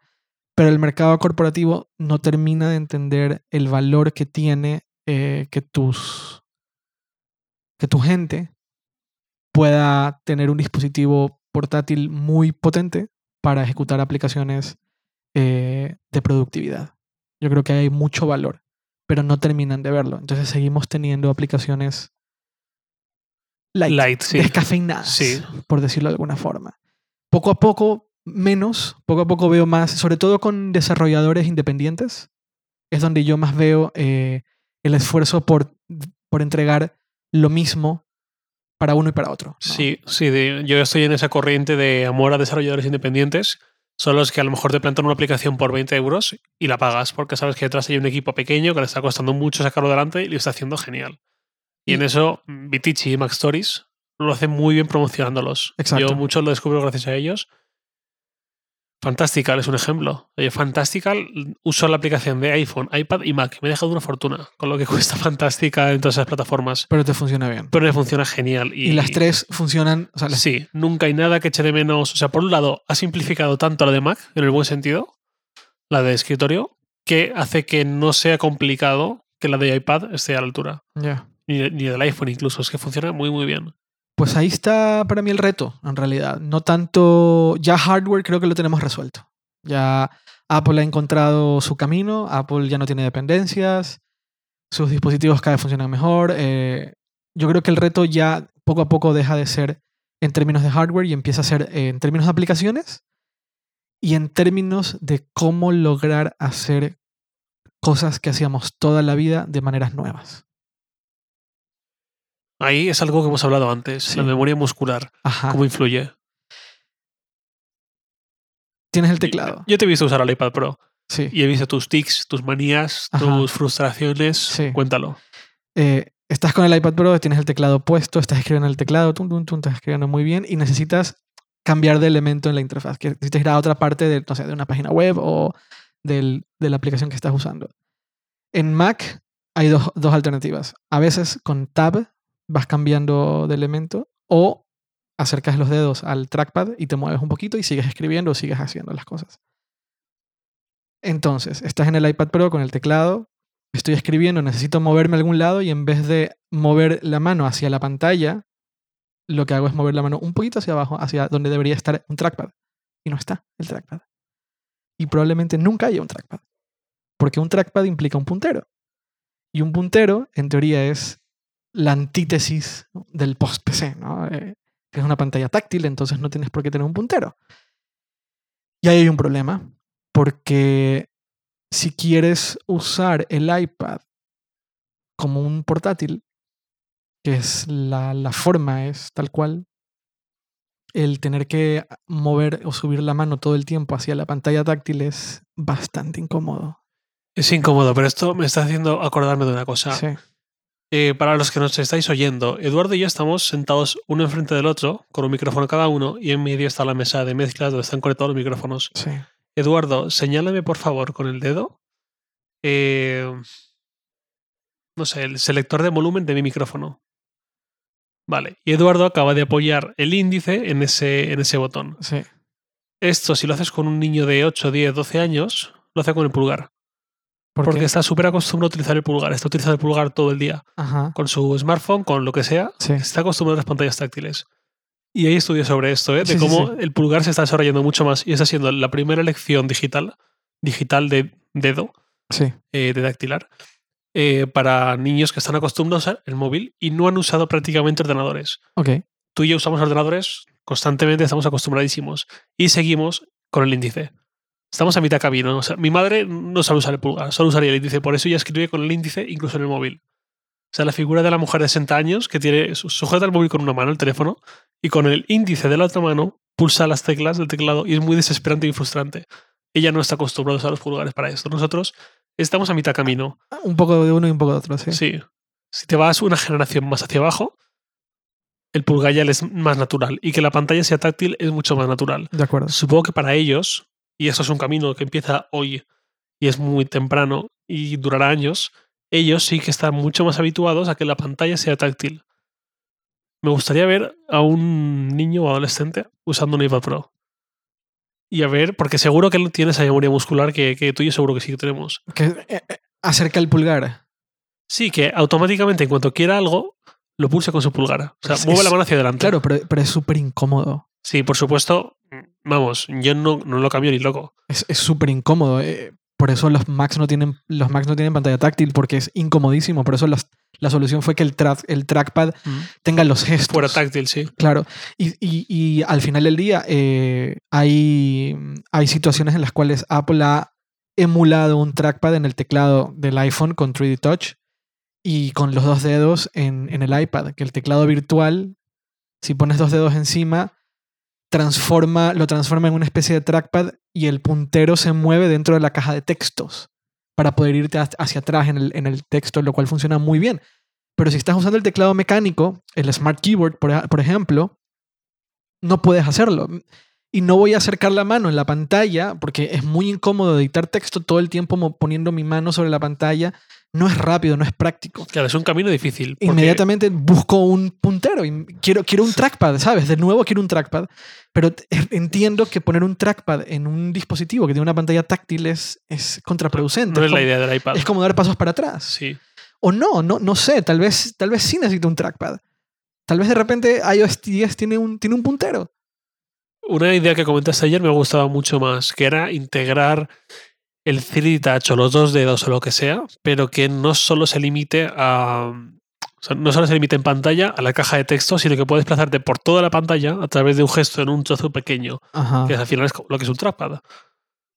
Pero el mercado corporativo no termina de entender el valor que tiene eh, que tus que tu gente pueda tener un dispositivo portátil muy potente para ejecutar aplicaciones eh, de productividad. Yo creo que hay mucho valor, pero no terminan de verlo. Entonces seguimos teniendo aplicaciones light,
Light, sí.
descafeinadas,
Sí.
por decirlo de alguna forma. Poco a poco, menos, poco a poco veo más, sobre todo con desarrolladores independientes, es donde yo más veo eh, el esfuerzo por, por entregar lo mismo para uno y para otro. ¿no?
Sí, sí, de- yo estoy en esa corriente de amor a desarrolladores independientes. Son los que a lo mejor te plantan una aplicación por 20 euros y la pagas porque sabes que detrás hay un equipo pequeño que le está costando mucho sacarlo adelante y lo está haciendo genial. Y,
Y-
en eso, Vitici y Mac Stories lo hacen muy bien promocionándolos.
Exacto.
Yo mucho lo descubro gracias a ellos. Fantastical es un ejemplo. Oye, Fantastical uso la aplicación de iPhone, iPad y Mac. Me he dejado una fortuna con lo que cuesta Fantastical en todas esas plataformas.
Pero te funciona bien.
Pero me funciona genial.
Y, las tres funcionan. O sea, las-
Sí, nunca hay nada que eche de menos. O sea, por un lado, ha simplificado tanto la de Mac, en el buen sentido, la de escritorio, que hace que no sea complicado que la de iPad esté a la altura.
ya.
Ni, ni del iPhone incluso. Es que funciona muy, muy bien.
Pues ahí está para mí el reto, en realidad. No tanto. Ya hardware creo que lo tenemos resuelto. Ya Apple ha encontrado su camino, Apple ya no tiene dependencias, sus dispositivos cada vez funcionan mejor. eh, yo creo que el reto ya poco a poco deja de ser en términos de hardware y empieza a ser en términos de aplicaciones y en términos de cómo lograr hacer cosas que hacíamos toda la vida de maneras nuevas.
Ahí es algo que hemos hablado antes.
Sí.
La memoria muscular.
Ajá.
¿Cómo influye?
Tienes el teclado.
Yo te he visto usar el iPad Pro
Sí.
y he visto tus tics, tus manías,
Ajá.
tus frustraciones.
Sí.
Cuéntalo.
eh, estás con el iPad Pro, tienes el teclado puesto, estás escribiendo en el teclado, tum, tum, tum, estás escribiendo muy bien y necesitas cambiar de elemento en la interfaz. Que necesitas ir a otra parte de, no sé, de una página web o del- de la aplicación que estás usando. En Mac hay dos, dos alternativas. A veces con Tab vas cambiando de elemento, o acercas los dedos al trackpad y te mueves un poquito y sigues escribiendo o sigues haciendo las cosas. Entonces, estás en el iPad Pro con el teclado, estoy escribiendo, necesito moverme a algún lado y en vez de mover la mano hacia la pantalla, lo que hago es mover la mano un poquito hacia abajo, hacia donde debería estar un trackpad. Y no está el trackpad. Y probablemente nunca haya un trackpad. Porque un trackpad implica un puntero. Y un puntero, en teoría, es la antítesis del post-PC. ¿no? Eh, es una pantalla táctil, entonces no tienes por qué tener un puntero. Y ahí hay un problema, porque si quieres usar el iPad como un portátil, que es la, la forma, es tal cual, el tener que mover o subir la mano todo el tiempo hacia la pantalla táctil es bastante incómodo.
Es incómodo, pero esto me está haciendo acordarme de una cosa.
Sí.
Eh, para los que nos estáis oyendo, Eduardo y yo estamos sentados uno enfrente del otro, con un micrófono cada uno, y en medio está la mesa de mezclas donde están conectados los micrófonos.
Sí.
Eduardo, señálame por favor con el dedo. eh, no sé, el selector de volumen de mi micrófono. Vale. Y Eduardo acaba de apoyar el índice en ese, en ese botón.
Sí.
Esto, si lo haces con un niño de 8, 10, 12 años, lo hace con el pulgar.
¿Por
Porque está súper acostumbrado a utilizar el pulgar. Está utilizando el pulgar todo el día.
Ajá.
Con su smartphone, con lo que sea.
Sí.
Está acostumbrado a las pantallas táctiles. Y hay estudios sobre esto, ¿eh? de
Sí,
cómo
sí.
el pulgar se está desarrollando mucho más y está siendo la primera elección digital, digital de dedo,
Sí.
eh, de dactilar, eh, para niños que están acostumbrados a usar el móvil y no han usado prácticamente ordenadores.
Ok.
Tú y yo usamos ordenadores constantemente, estamos acostumbradísimos y seguimos con el índice. Estamos a mitad camino. O sea, mi madre no sabe usar el pulgar, solo usaría el índice. Por eso ella escribe con el índice incluso en el móvil. O sea, la figura de la mujer de 60 años que tiene su- sujeta el móvil con una mano, el teléfono, y con el índice de la otra mano pulsa las teclas del teclado y es muy desesperante y frustrante. Ella no está acostumbrada a usar los pulgares para esto. Nosotros estamos a mitad camino.
Un poco de uno y un poco de otro, sí.
Sí. Si te vas una generación más hacia abajo, el pulgar ya es más natural. Y que la pantalla sea táctil es mucho más natural.
De acuerdo.
Supongo que para ellos, y eso es un camino que empieza hoy y es muy temprano y durará años, ellos sí que están mucho más habituados a que la pantalla sea táctil. Me gustaría ver a un niño o adolescente usando un iPad Pro. Y a ver, porque seguro que él tiene esa memoria muscular que, que tú y yo seguro que sí que tenemos.
Que eh, eh, acerca el pulgar.
Sí, que automáticamente en cuanto quiera algo, lo pulse con su pulgar. O sea,
Es-
mueve la mano hacia adelante.
Claro, pero, pero es súper incómodo.
Sí, por supuesto. Vamos, yo no, no lo cambio ni loco.
Es es súper incómodo. eh, Por eso los Macs no tienen, los Macs no tienen pantalla táctil, porque es incomodísimo. Por eso las- la solución fue que el, tra- el trackpad tenga los gestos.
Fuera táctil, sí.
Claro. Y, y- y al final del día eh, hay, hay situaciones en las cuales Apple ha emulado un trackpad en el teclado del iPhone con 3D Touch y con los dos dedos en, en el iPad, que el teclado virtual, si pones dos dedos encima, transforma, lo transforma en una especie de trackpad y el puntero se mueve dentro de la caja de textos para poder irte ha- hacia atrás en el, en el texto, lo cual funciona muy bien. Pero si estás usando el teclado mecánico, el Smart Keyboard, por, ej- por ejemplo, no puedes hacerlo. Y no voy a acercar la mano en la pantalla porque es muy incómodo dictar texto todo el tiempo poniendo mi mano sobre la pantalla. No es rápido, no es práctico.
Claro, es un camino difícil. porque-
Inmediatamente busco un puntero y quiero, quiero un trackpad, ¿sabes? De nuevo quiero un trackpad. Pero entiendo que poner un trackpad en un dispositivo que tiene una pantalla táctil es, es contraproducente.
No
es,
la
como,
idea del iPad.
es como dar pasos para atrás.
Sí.
O no, no, no sé, tal vez, tal vez sí necesito un trackpad. Tal vez de repente iOS 10 tiene un, tiene un puntero.
Una idea que comentaste ayer me gustaba mucho más, que era integrar el 3D Touch o los dos dedos o lo que sea, pero que no solo se limite a. o sea, no solo se limite en pantalla a la caja de texto, sino que puedes desplazarte por toda la pantalla a través de un gesto en un trozo pequeño,
Ajá.
que al final es lo que es un trackpad.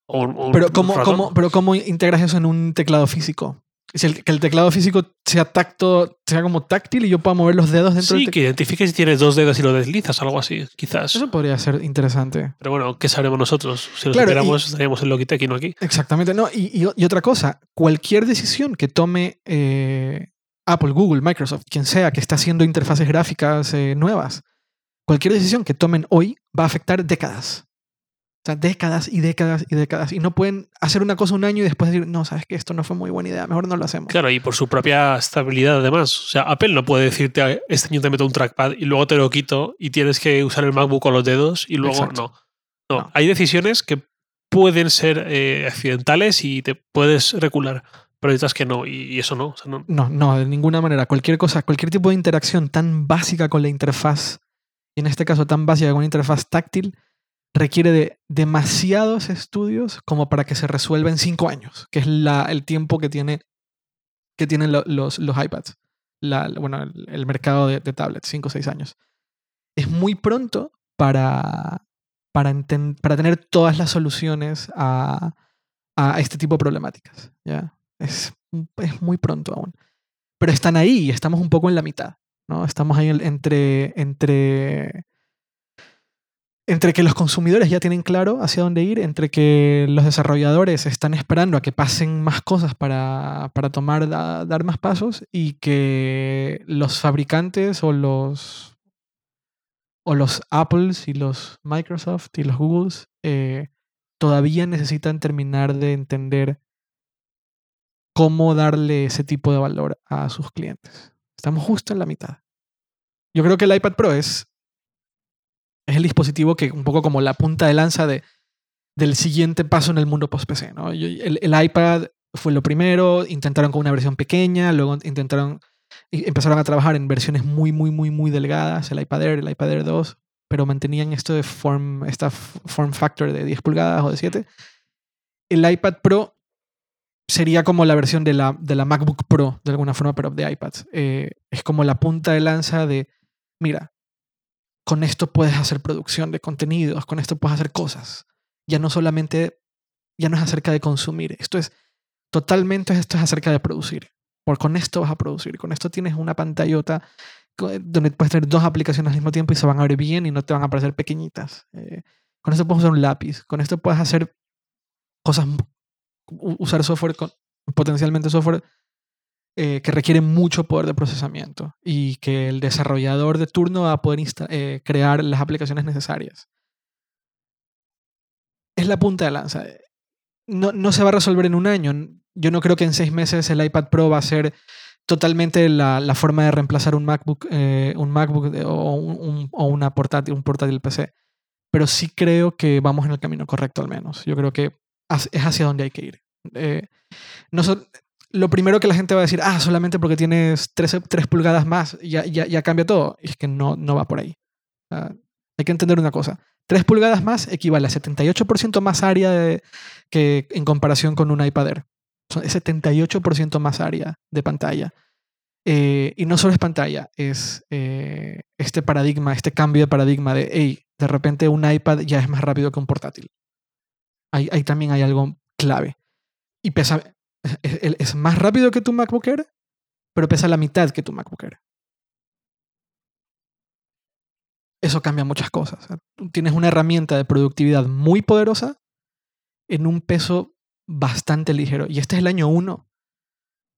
O un- o un
Pero ¿cómo,
ratón.
cómo, pero ¿cómo integras eso en un teclado físico? Si el, que el teclado físico sea tacto, sea como táctil y yo pueda mover los dedos dentro
Sí,
del
que identifiques si tienes dos dedos y lo deslizas, algo así, quizás.
Eso podría ser interesante.
Pero bueno, ¿qué sabremos nosotros? Si lo
Claro, y-
supiéramos, estaríamos en Logitech y no aquí.
Exactamente. No, y, y- y otra cosa, cualquier decisión que tome eh, Apple, Google, Microsoft, quien sea que está haciendo interfaces gráficas eh, nuevas, cualquier decisión que tomen hoy va a afectar décadas. O sea, décadas y décadas y décadas. Y no pueden hacer una cosa un año y después decir, no, sabes que esto no fue muy buena idea, mejor no lo hacemos.
Claro, y por su propia estabilidad además. O sea, Apple no puede decirte, este año te meto un trackpad y luego te lo quito y tienes que usar el MacBook con los dedos y luego no. no.
No.
Hay decisiones que pueden ser eh, accidentales y te puedes recular, pero hay otras que no, y, y eso no. O sea, no.
No, no, de ninguna manera. Cualquier cosa, cualquier tipo de interacción tan básica con la interfaz, y en este caso tan básica con una interfaz táctil, requiere de demasiados estudios como para que se resuelva en cinco años, que es la, el tiempo que, tiene, que tienen lo- los, los iPads. Bueno, el, mercado de, tablets, cinco o seis años. Es muy pronto para, para, para tener todas las soluciones a, a este tipo de problemáticas. ¿ya? Es, es muy pronto aún. Pero están ahí estamos un poco en la mitad. ¿no? Estamos ahí en- entre, entre, entre que los consumidores ya tienen claro hacia dónde ir, entre que los desarrolladores están esperando a que pasen más cosas para, para tomar, da- dar más pasos y que los fabricantes o los, o los Apples y los Microsoft y los Googles eh, todavía necesitan terminar de entender cómo darle ese tipo de valor a sus clientes. Estamos justo en la mitad. Yo creo que el iPad Pro es, es el dispositivo que un poco como la punta de lanza de, del siguiente paso en el mundo post-PC. ¿no? El, iPad fue lo primero, intentaron con una versión pequeña, luego intentaron, empezaron a trabajar en versiones muy, muy, muy, muy delgadas, el iPad Air, el iPad Air 2, pero mantenían esto de form, esta form factor de 10 pulgadas o de 7. El iPad Pro sería como la versión de la, de la MacBook Pro, de alguna forma, pero de iPads. Eh, es como la punta de lanza de, mira, con esto puedes hacer producción de contenidos, con esto puedes hacer cosas. Ya no solamente, ya no es acerca de consumir, esto es totalmente, esto es acerca de producir. Por con esto vas a producir, con esto tienes una pantallota donde puedes tener dos aplicaciones al mismo tiempo y se van a ver bien y no te van a parecer pequeñitas. Eh, con esto puedes usar un lápiz, con esto puedes hacer cosas, usar software, con, potencialmente software eh, que requiere mucho poder de procesamiento y que el desarrollador de turno va a poder eh, crear las aplicaciones necesarias. Es la punta de lanza. No, no se va a resolver en un año. Yo no creo que en seis meses el iPad Pro va a ser totalmente la, la forma de reemplazar un MacBook, eh, un MacBook de- o, un, o una portátil, un portátil PC. Pero sí creo que vamos en el camino correcto al menos. Yo creo que es hacia donde hay que ir. Eh, no so- lo primero que la gente va a decir, ah, solamente porque tienes 3, pulgadas más, ya, ya, cambia todo. Y es que no, no va por ahí. Ah, hay que entender una cosa. 3 pulgadas más equivale a 78% más área de- que en comparación con un iPad Air. Es 78% más área de pantalla. Eh, y no solo es pantalla, es eh, este paradigma, este cambio de paradigma de, hey, de repente un iPad ya es más rápido que un portátil. Ahí, ahí también hay algo clave. Y pesa, es, más rápido que tu MacBook Air, pero pesa la mitad que tu MacBook Air. Eso cambia muchas cosas. Tienes una herramienta de productividad muy poderosa en un peso bastante ligero. Y este es el año 1.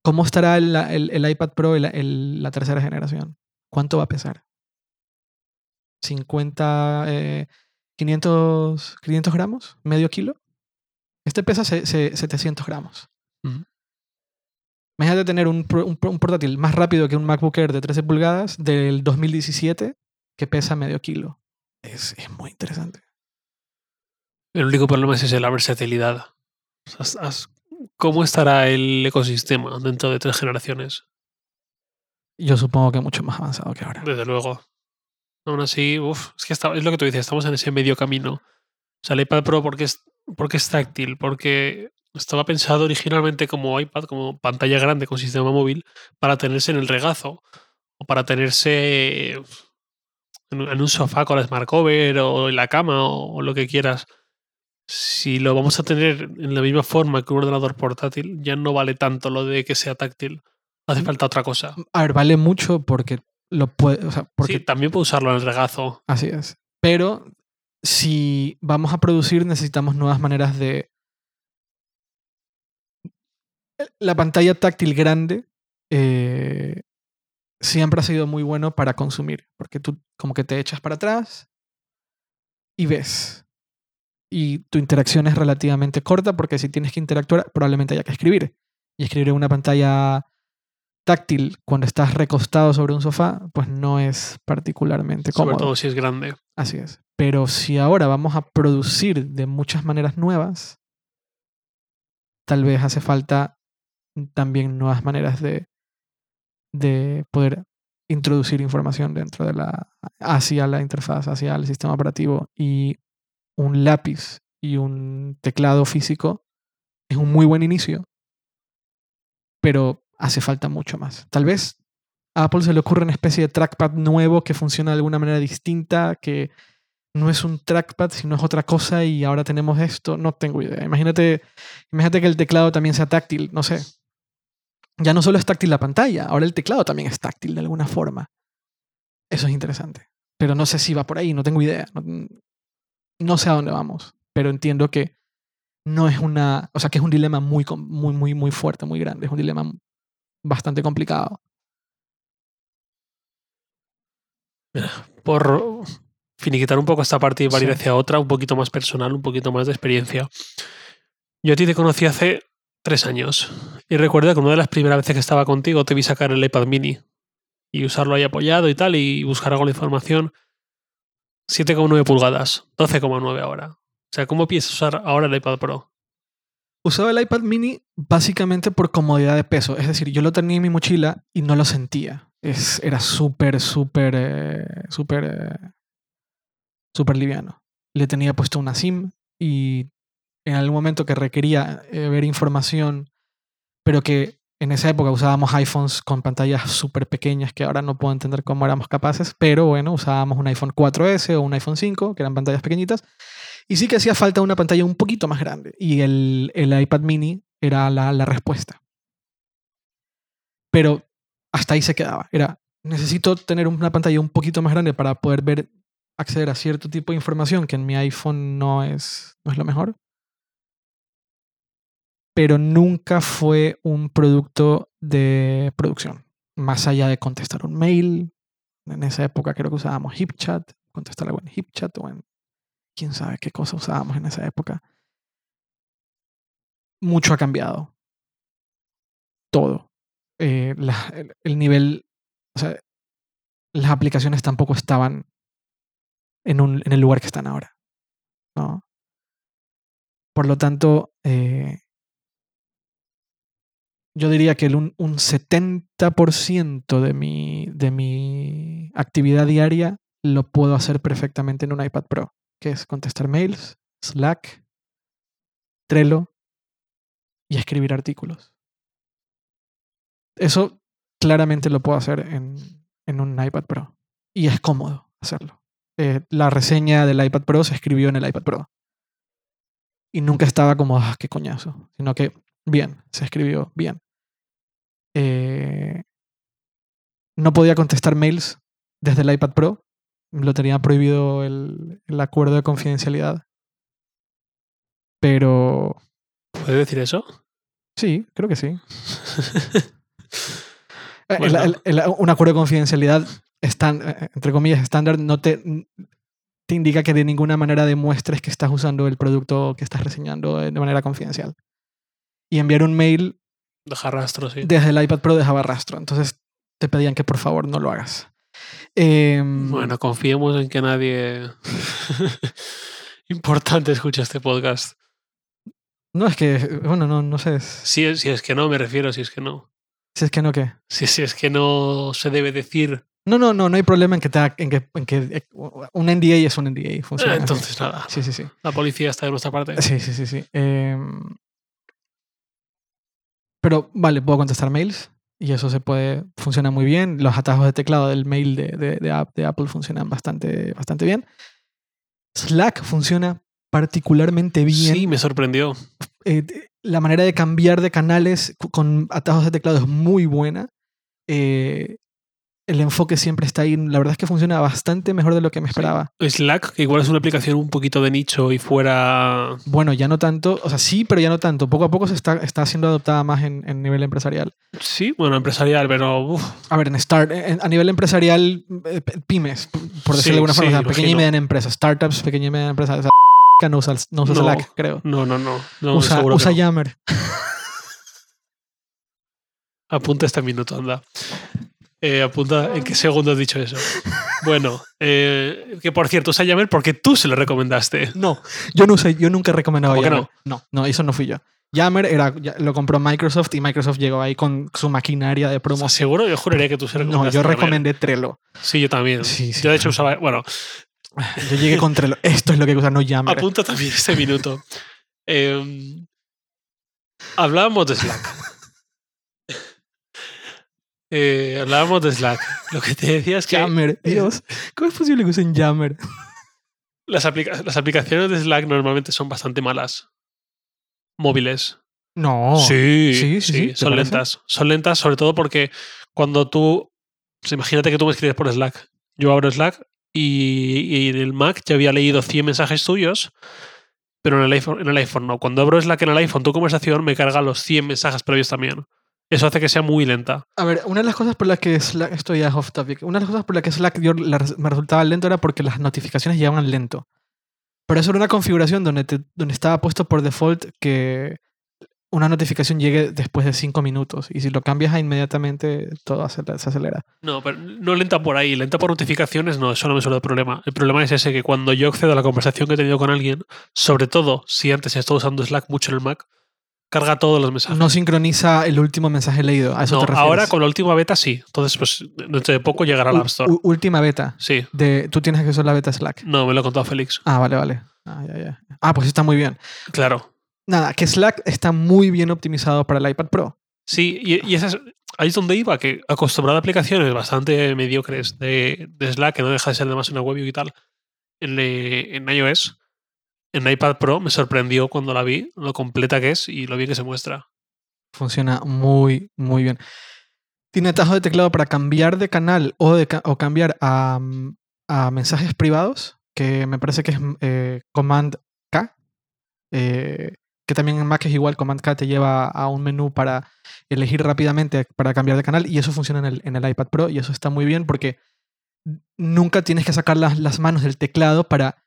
¿Cómo estará el, el- iPad Pro, el- la tercera generación? ¿Cuánto va a pesar? 50, eh, 500, 500 gramos, medio kilo. Este pesa se- 700 gramos. Imagínate tener un, portátil más rápido que un MacBook Air de 13 pulgadas del 2017 que pesa medio kilo. Es, es muy interesante.
El único problema es la versatilidad. ¿Cómo estará el ecosistema dentro de tres generaciones?
Yo supongo que mucho más avanzado que ahora.
Desde luego. Aún así, uf, es que está- es lo que tú dices, estamos en ese medio camino. O sea, el iPad Pro, porque es, porque es táctil? Porque estaba pensado originalmente como iPad, como pantalla grande con sistema móvil, para tenerse en el regazo o para tenerse en, un- sofá con la smart cover o en la cama o, lo que quieras. Si lo vamos a tener en la misma forma que un ordenador portátil, ya no vale tanto lo de que sea táctil. Hace
Mm.
falta otra cosa.
A ver, vale mucho porque lo puede, o sea, porque
Sí, también puedo usarlo en el regazo.
Así es. Pero si vamos a producir, necesitamos nuevas maneras de. La pantalla táctil grande eh, siempre ha sido muy bueno para consumir, porque tú como que te echas para atrás y ves. y tu interacción es relativamente corta porque si tienes que interactuar probablemente haya que escribir. Y escribir en una pantalla táctil cuando estás recostado sobre un sofá, pues no es particularmente cómodo.
Sobre todo si es grande.
Así es. Pero si ahora vamos a producir de muchas maneras nuevas, tal vez hace falta también nuevas maneras de, de poder introducir información dentro de la hacia la interfaz, hacia el sistema operativo y un lápiz y un teclado físico es un muy buen inicio, pero hace falta mucho más. Tal vez a Apple se le ocurre una especie de trackpad nuevo que funciona de alguna manera distinta, que no es un trackpad, sino es otra cosa y ahora tenemos esto. No tengo idea. Imagínate, imagínate que el teclado también sea táctil, no sé. Ya no solo es táctil la pantalla, ahora el teclado también es táctil de alguna forma. Eso es interesante. Pero no sé si va por ahí, no tengo idea. No, no sé a dónde vamos, pero entiendo que no es una, o sea, que es un dilema muy, muy, muy, muy fuerte, muy grande. Es un dilema bastante complicado.
Por finiquitar un poco esta parte y ir hacia otra, un poquito más personal, un poquito más de experiencia. Yo a ti te conocí hace tres años y recuerdo que una de las primeras veces que estaba contigo te vi sacar el iPad mini y usarlo ahí apoyado y tal y buscar algo de información. 7,9 pulgadas, 12,9 ahora. O sea, ¿cómo piensas usar ahora el iPad Pro?
Usaba el iPad mini básicamente por comodidad de peso. Es decir, yo lo tenía en mi mochila y no lo sentía. Es, era súper, súper, eh, súper, eh, súper liviano. Le tenía puesto una SIM y en algún momento que requería eh, ver información, pero que en esa época usábamos iPhones con pantallas súper pequeñas que ahora no puedo entender cómo éramos capaces, pero bueno, usábamos un iPhone 4S o un iPhone 5, que eran pantallas pequeñitas, y sí que hacía falta una pantalla un poquito más grande, y el, iPad mini era la, la respuesta. Pero hasta ahí se quedaba. Era, necesito tener una pantalla un poquito más grande para poder ver, acceder a cierto tipo de información que en mi iPhone no es, no es lo mejor pero nunca fue un producto de producción. Más allá de contestar un mail, en esa época creo que usábamos HipChat, contestar algo en HipChat o en quién sabe qué cosa usábamos en esa época. Mucho ha cambiado. Todo. Eh, el, nivel, o sea, las aplicaciones tampoco estaban en, el lugar que están ahora. Por lo tanto, eh, yo diría que un, un 70% de mi, de mi actividad diaria lo puedo hacer perfectamente en un iPad Pro, que es contestar mails, Slack, Trello y escribir artículos. Eso claramente lo puedo hacer en, en un iPad Pro. Y es cómodo hacerlo. Eh, la reseña del iPad Pro se escribió en el iPad Pro. Y nunca estaba como, ah, qué coñazo. Sino que bien, se escribió bien. Eh, no podía contestar mails desde el iPad Pro. Lo tenía prohibido el, acuerdo de confidencialidad. Pero.
¿Puede decir eso?
Sí, creo que sí. Eh, un acuerdo de confidencialidad, eh, entre comillas, estándar, no te, te indica que de ninguna manera demuestres que estás usando el producto que estás reseñando de manera confidencial. Y enviar un mail
Deja rastro, sí.
Desde el iPad Pro dejaba rastro. Entonces te pedían que por favor no lo hagas. Em,
bueno, confiemos en que nadie importante escuche este podcast.
No, es que, bueno, no, no sé.
Si, si es que no, me refiero, si es que no.
Si es que no, ¿qué?
Si, si es que no se debe decir.
No, no, no, no hay problema en que, te, en que, en que un NDA es un NDA. Funciona.
entonces, nada.
Sí, sí, sí.
La policía está de nuestra parte.
Sí, sí, sí, sí. Eh, pero vale, puedo contestar mails y eso se puede, funciona muy bien. Los atajos de teclado del mail de, de, de, Apple funcionan bastante, bastante bien. Slack funciona particularmente bien.
Sí, me sorprendió.
Eh, la manera de cambiar de canales con atajos de teclado es muy buena. Eh, el enfoque siempre está ahí. La verdad es que funciona bastante mejor de lo que me esperaba.
Slack, que igual es una aplicación un poquito de nicho y fuera.
Bueno, ya no tanto. O sea, sí, pero ya no tanto. Poco a poco se está, está siendo adoptada más en, nivel empresarial.
Sí, bueno, empresarial, pero.
A ver, en start, a nivel empresarial, eh, pymes, por decirlo de alguna forma, pequeña y mediana empresa, startups, pequeña y mediana empresa. no usa, no usa
No.
Slack, creo.
No, no, no. no
usa usa. Yammer.
Apunta este minuto, anda. Eh, apunta en qué segundo has dicho eso. Bueno, eh, que por cierto, usa Yammer porque tú se lo recomendaste.
No, yo no usé, yo nunca he recomendado
¿Cómo que
Yammer. No? no, eso no fui yo. Yammer era, lo compró Microsoft y Microsoft llegó ahí con su maquinaria de promo.
¿Seguro? Yo juraría que tú se
No,
recomendaste.
yo
Yammer.
recomendé Trello.
Sí, yo también.
Sí, sí.
Yo de hecho usaba. Bueno,
Yo llegué con Trello. Esto es lo que usar, no Yammer.
apunta también este minuto. Eh, hablábamos de Slack. Eh, hablábamos de Slack. Lo que te decía es que
Yammer, Dios. ¿Cómo es posible que usen Yammer?
las, aplica- las aplicaciones de Slack normalmente son bastante malas. Móviles.
No.
sí,
sí, sí, sí, ¿te
son
parece?
lentas. Son lentas sobre todo porque cuando tú... pues imagínate que tú me escribes por Slack. Yo abro Slack y, y en el Mac ya había leído 100 mensajes tuyos, pero en el, iPhone, en el iPhone no. Cuando abro Slack en el iPhone, tu conversación me carga los 100 mensajes previos también. Eso hace que sea muy lenta.
A ver, una de las cosas por las que Slack, esto ya es off topic, una de las cosas por las que Slack yo, la res- me resultaba lento era porque las notificaciones llegaban lento. Pero eso era una configuración donde, te- donde estaba puesto por default que una notificación llegue después de 5 minutos. Y si lo cambias a inmediatamente, todo se acelera.
No, pero no lenta por ahí, lenta por notificaciones, no, eso no me suele dar problema. El problema es ese, que cuando yo accedo a la conversación que he tenido con alguien, sobre todo si antes he estado usando Slack mucho en el Mac, carga todos los mensajes.
No sincroniza el último mensaje leído. A eso
No,
te refieres.
ahora con la última beta sí. Entonces, pues dentro de poco llegará al App Store.
última beta.
Sí.
De, Tú tienes acceso a la beta Slack.
No, me lo ha contado Félix.
Ah, vale, vale. Ah, ya, ya. Ah, pues está muy bien.
Claro.
Nada, que Slack está muy bien optimizado para el iPad Pro.
Sí, y, y ahí es donde iba, que acostumbrado a aplicaciones bastante mediocres de, de Slack, que no deja de ser además una web y tal, en, le- en iOS, en iPad Pro me sorprendió cuando la vi, lo completa que es y lo bien que se muestra.
Funciona muy, muy bien. Tiene atajo de teclado para cambiar de canal o, de o cambiar a, a mensajes privados, que me parece que es eh, Command K, eh, que también en Mac es igual, Command K te lleva a un menú para elegir rápidamente para cambiar de canal y eso funciona en el, en el iPad Pro y eso está muy bien porque nunca tienes que sacar las, las manos del teclado para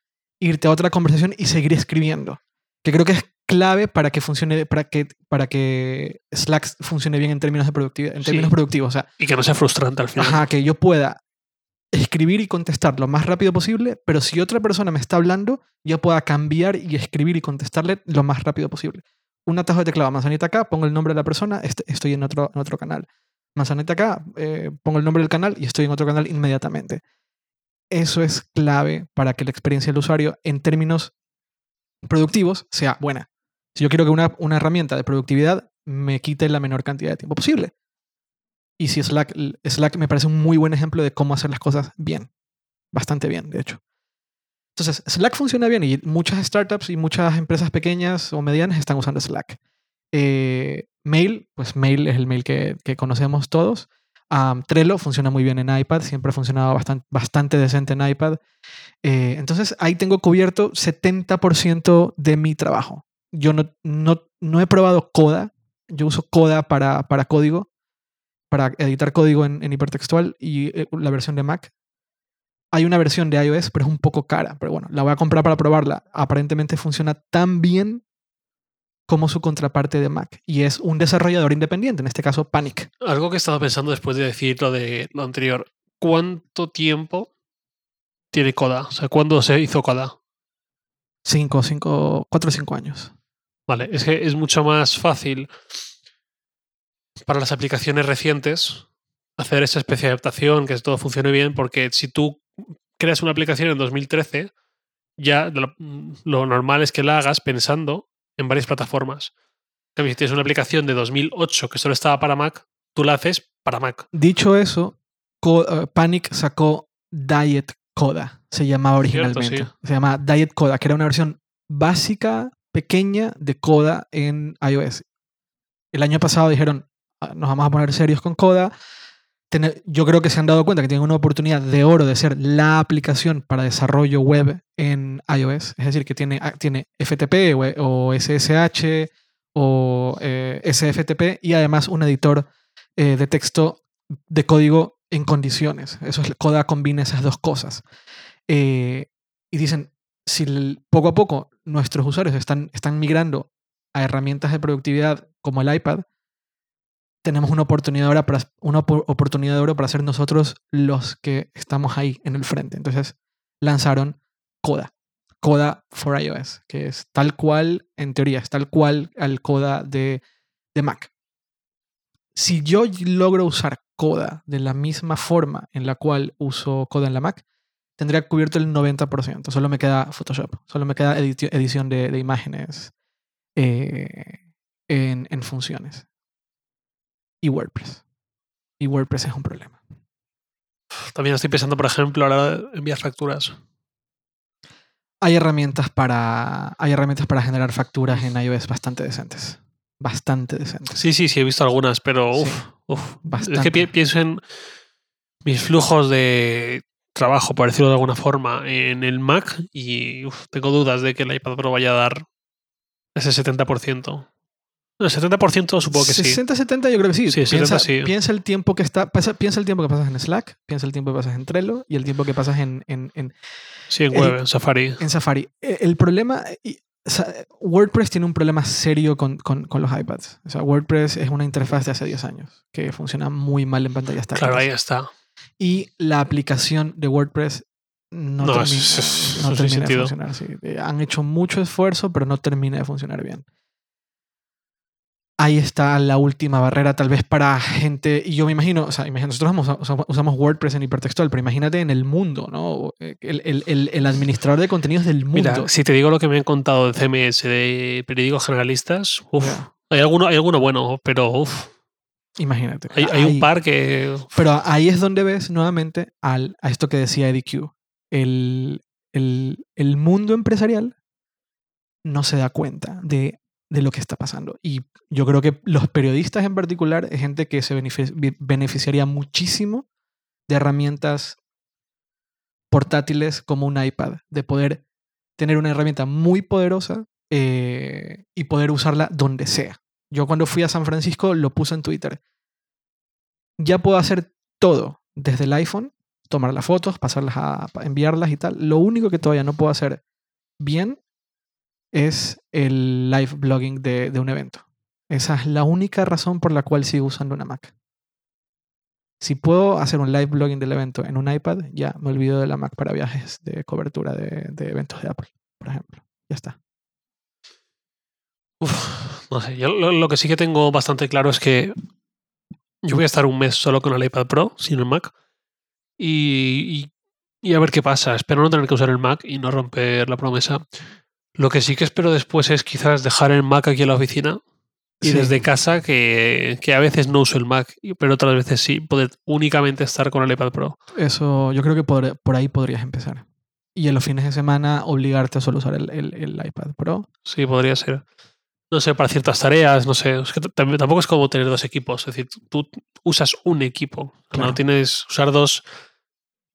irte a otra conversación y seguir escribiendo. Que creo que es clave para que funcione, para que, para que Slack funcione bien en términos de productividad, en
Sí.
términos productivos. O sea,
Y que no sea frustrante al final.
ajá, que yo pueda escribir y contestar lo más rápido posible, pero si otra persona me está hablando, yo pueda cambiar y escribir y contestarle lo más rápido posible. Un atajo de teclado, manzanita acá, pongo el nombre de la persona, est- estoy en otro, en otro canal. Manzanita acá, eh, pongo el nombre del canal y estoy en otro canal inmediatamente. Eso es clave para que la experiencia del usuario en términos productivos sea buena. Si yo quiero que una, una herramienta de productividad me quite la menor cantidad de tiempo posible. Y si Slack, me parece un muy buen ejemplo de cómo hacer las cosas bien. Bastante bien, de hecho. Entonces, Slack funciona bien y muchas startups y muchas empresas pequeñas o medianas están usando Slack. Eh, mail, pues Mail es el mail que conocemos todos. Trello funciona muy bien en iPad, siempre ha funcionado bastante, decente en iPad. Eh, entonces ahí tengo cubierto 70% de mi trabajo. Yo no, no, no he probado Coda, yo uso Coda para, para código, para editar código en, en hipertextual y eh, la versión de Mac. Hay una versión de iOS, pero es un poco cara. Pero bueno, la voy a comprar para probarla. Aparentemente funciona tan bien como su contraparte de Mac. Y es un desarrollador independiente, en este caso Panic.
Algo que he estado pensando después de decir lo de lo anterior. ¿Cuánto tiempo tiene Coda? O sea, ¿cuándo se hizo Coda?
5, 5, 4 o 5 años.
Vale, es que es mucho más fácil para las aplicaciones recientes hacer esa especie de adaptación, que todo funcione bien, porque si tú creas una aplicación en 2013, ya lo, lo normal es que la hagas pensando en varias plataformas. En cambio, Si tienes una aplicación de 2008 que solo estaba para Mac, tú la haces para Mac.
Dicho eso, eh, Panic sacó Diet Coda, se llamaba
Cierto,
originalmente.
sí.
Se llama Diet Coda, que era una versión básica, pequeña de Coda en iOS. El año pasado dijeron, "Ah, nos vamos a poner serios con Coda. Yo creo que se han dado cuenta que tienen una oportunidad de oro de ser la aplicación para desarrollo web en iOS. Es decir, que tiene, ah, tiene FTP o, SSH o eh, SFTP y además un editor eh, de texto de código en condiciones. Eso es, Coda combina esas dos cosas. Eh, y dicen, si poco a poco nuestros usuarios están, están migrando a herramientas de productividad como el iPad, tenemos una oportunidad, ahora para, una opor- oportunidad de oro para ser nosotros los que estamos ahí en el frente. Entonces lanzaron Coda, Coda for iOS, que es tal cual, en teoría, es tal cual al Coda de, de Mac. Si yo logro usar Coda de la misma forma en la cual uso Coda en la Mac, tendría cubierto el 90%. Solo me queda Photoshop, solo me queda edición de, imágenes eh, en funciones. Y WordPress. Y WordPress es un problema.
También estoy pensando, por ejemplo, a la hora de enviar facturas.
Hay herramientas para, hay herramientas para generar facturas en iOS bastante decentes. Bastante decentes.
Sí, sí, sí, he visto algunas, pero
Sí,
uff, uf. Es que pi- pienso en mis flujos de trabajo, por decirlo de alguna forma, en el Mac y uf, tengo dudas de que el iPad Pro vaya a dar ese 70%. El 70% supongo que sí.
60-70 yo creo que sí.
Sí, 60
piensa,
sí.
piensa el tiempo que está, pasa- piensa el tiempo que pasas en Slack, piensa el tiempo que pasas en Trello y el tiempo que pasas en, en, en,
Sí, en
el-
web, en Safari.
en Safari. Eh, El problema, y- o sea, WordPress tiene un problema serio con, con- con los iPads. O sea, WordPress es una interfaz de hace 10 años que funciona muy mal en pantallas táctiles.
Claro, ahí está.
Y la aplicación de WordPress no,
No,
termina,
eso-
no termina de
sentido.
funcionar. sí. Eh, Han hecho mucho esfuerzo, pero no termina de funcionar bien. Ahí está la última barrera, tal vez para gente. Y yo me imagino, o sea, imagino, nosotros usamos, WordPress en hipertextual, pero imagínate en el mundo, ¿no? Eh, El, el- el- el administrador de contenidos del mundo.
Mira, si te digo lo que me han contado de CMS, de periódicos generalistas, uf,
Ya.
hay, alguno, hay alguno bueno, pero uf,
Imagínate.
hay, hay un par que
Pero ahí es donde ves nuevamente al, a esto que decía Eddie Q. El, el, el mundo empresarial no se da cuenta de, de lo que está pasando. Y yo creo que los periodistas en particular es gente que se beneficiaría muchísimo de herramientas portátiles como un iPad, de poder tener una herramienta muy poderosa eh, y poder usarla donde sea. Yo cuando fui a San Francisco lo puse en Twitter. Ya puedo hacer todo desde el iPhone, tomar las fotos, pasarlas a enviarlas y tal. Lo único que todavía no puedo hacer bien es el live blogging de, de un evento. Esa es la única razón por la cual sigo usando una Mac. Si puedo hacer un live blogging del evento en un iPad, ya me olvido de la Mac para viajes de cobertura de, de eventos de Apple, por ejemplo. Ya está.
No sé, yo lo, lo que sí que tengo bastante claro es que yo voy a estar un mes solo con el iPad Pro, sin el Mac, y, y- y a ver qué pasa. Espero no tener que usar el Mac y no romper la promesa. Lo que sí que espero después es quizás dejar el Mac aquí en la oficina y
Sí.
desde casa, que, que a veces no uso el Mac, pero otras veces sí, poder únicamente estar con el iPad Pro.
Eso, yo creo que por, por ahí podrías empezar. Y en los fines de semana obligarte a solo usar el, el- el iPad Pro.
Sí, podría ser. No sé, para ciertas tareas, no sé. Es que tampoco es como tener dos equipos. Es decir, tú tú usas un equipo.
Claro.
No tienes usar dos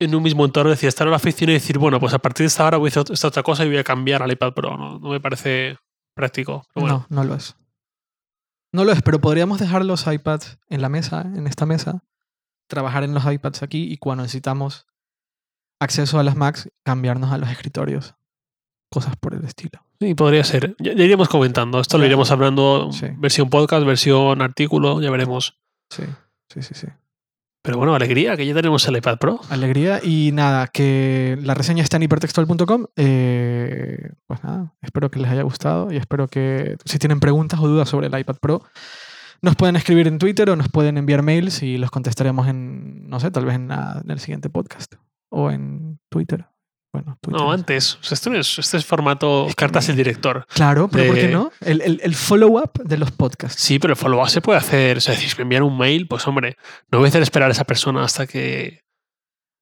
en un mismo entorno. Decir, estar en la oficina y decir, bueno, pues a partir de esta hora voy a hacer esta otra cosa y voy a cambiar al iPad Pro. No, no me parece práctico. Pero bueno,
No, no lo es. No lo es, pero podríamos dejar los iPads en la mesa, en esta mesa, trabajar en los iPads aquí y cuando necesitamos acceso a las Macs, cambiarnos a los escritorios. Cosas por el estilo.
sí, podría ser. Ya, ya iremos comentando. Esto lo iremos hablando.
Sí.
Versión podcast, versión artículo, ya veremos.
Sí, sí, sí, sí.
Pero bueno, alegría que ya tenemos el iPad Pro.
Alegría y nada, que la reseña está en hipertextual.com. Eh, pues nada, espero que les haya gustado y espero que si tienen preguntas o dudas sobre el iPad Pro, nos pueden escribir en Twitter o nos pueden enviar mails y los contestaremos en, no sé, tal vez en, la- en el siguiente podcast o en Twitter. Bueno.
No, antes. O sea, esto, no es, este es formato
Es que
cartas del director.
Claro, pero ¿por qué no? El, el- el follow-up de los podcasts.
Sí, pero el follow-up se puede hacer. O sea, si me envían un mail, pues hombre, no voy a hacer esperar a esa persona hasta que.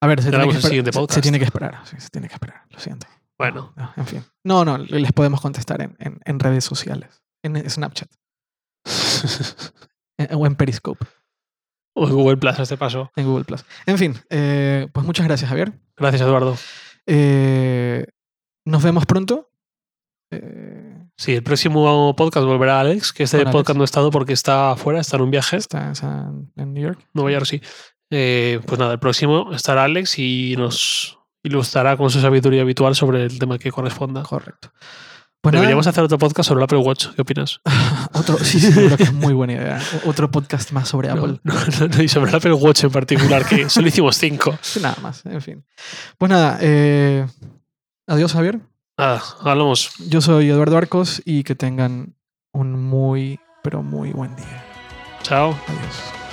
A ver, se, tiene que,
el
esperar,
siguiente
se- se tiene que esperar. sí, se tiene que esperar, lo siento.
Bueno,
No, en fin. No, no, les podemos contestar en, en- en redes sociales, en Snapchat en- o en Periscope,
o en Google Plus a este paso.
en Google Plus. En fin, eh, pues muchas gracias, Javier.
Gracias, Eduardo.
Eh, nos vemos pronto. Eh,
Sí, el próximo podcast volverá Alex, que este
Alex.
podcast no ha estado porque está afuera, está en un viaje.
está en New York.
Nueva York, sí. Eh, pues nada, el próximo estará Alex y nos ilustrará con su sabiduría habitual sobre el tema que corresponda.
Correcto. Pues nada,
Deberíamos hacer otro podcast sobre el Apple Watch. ¿Qué opinas?
otro, sí, sí, creo que es muy buena idea. Otro podcast más sobre
No,
Apple.
no, no, no, y sobre el Apple Watch en particular, que solo hicimos cinco.
Nada más, en fin. Pues nada, eh, adiós Javier.
Nada, hablamos.
Yo soy Eduardo Arcos y que tengan un muy, pero muy buen día.
Chao.
Adiós.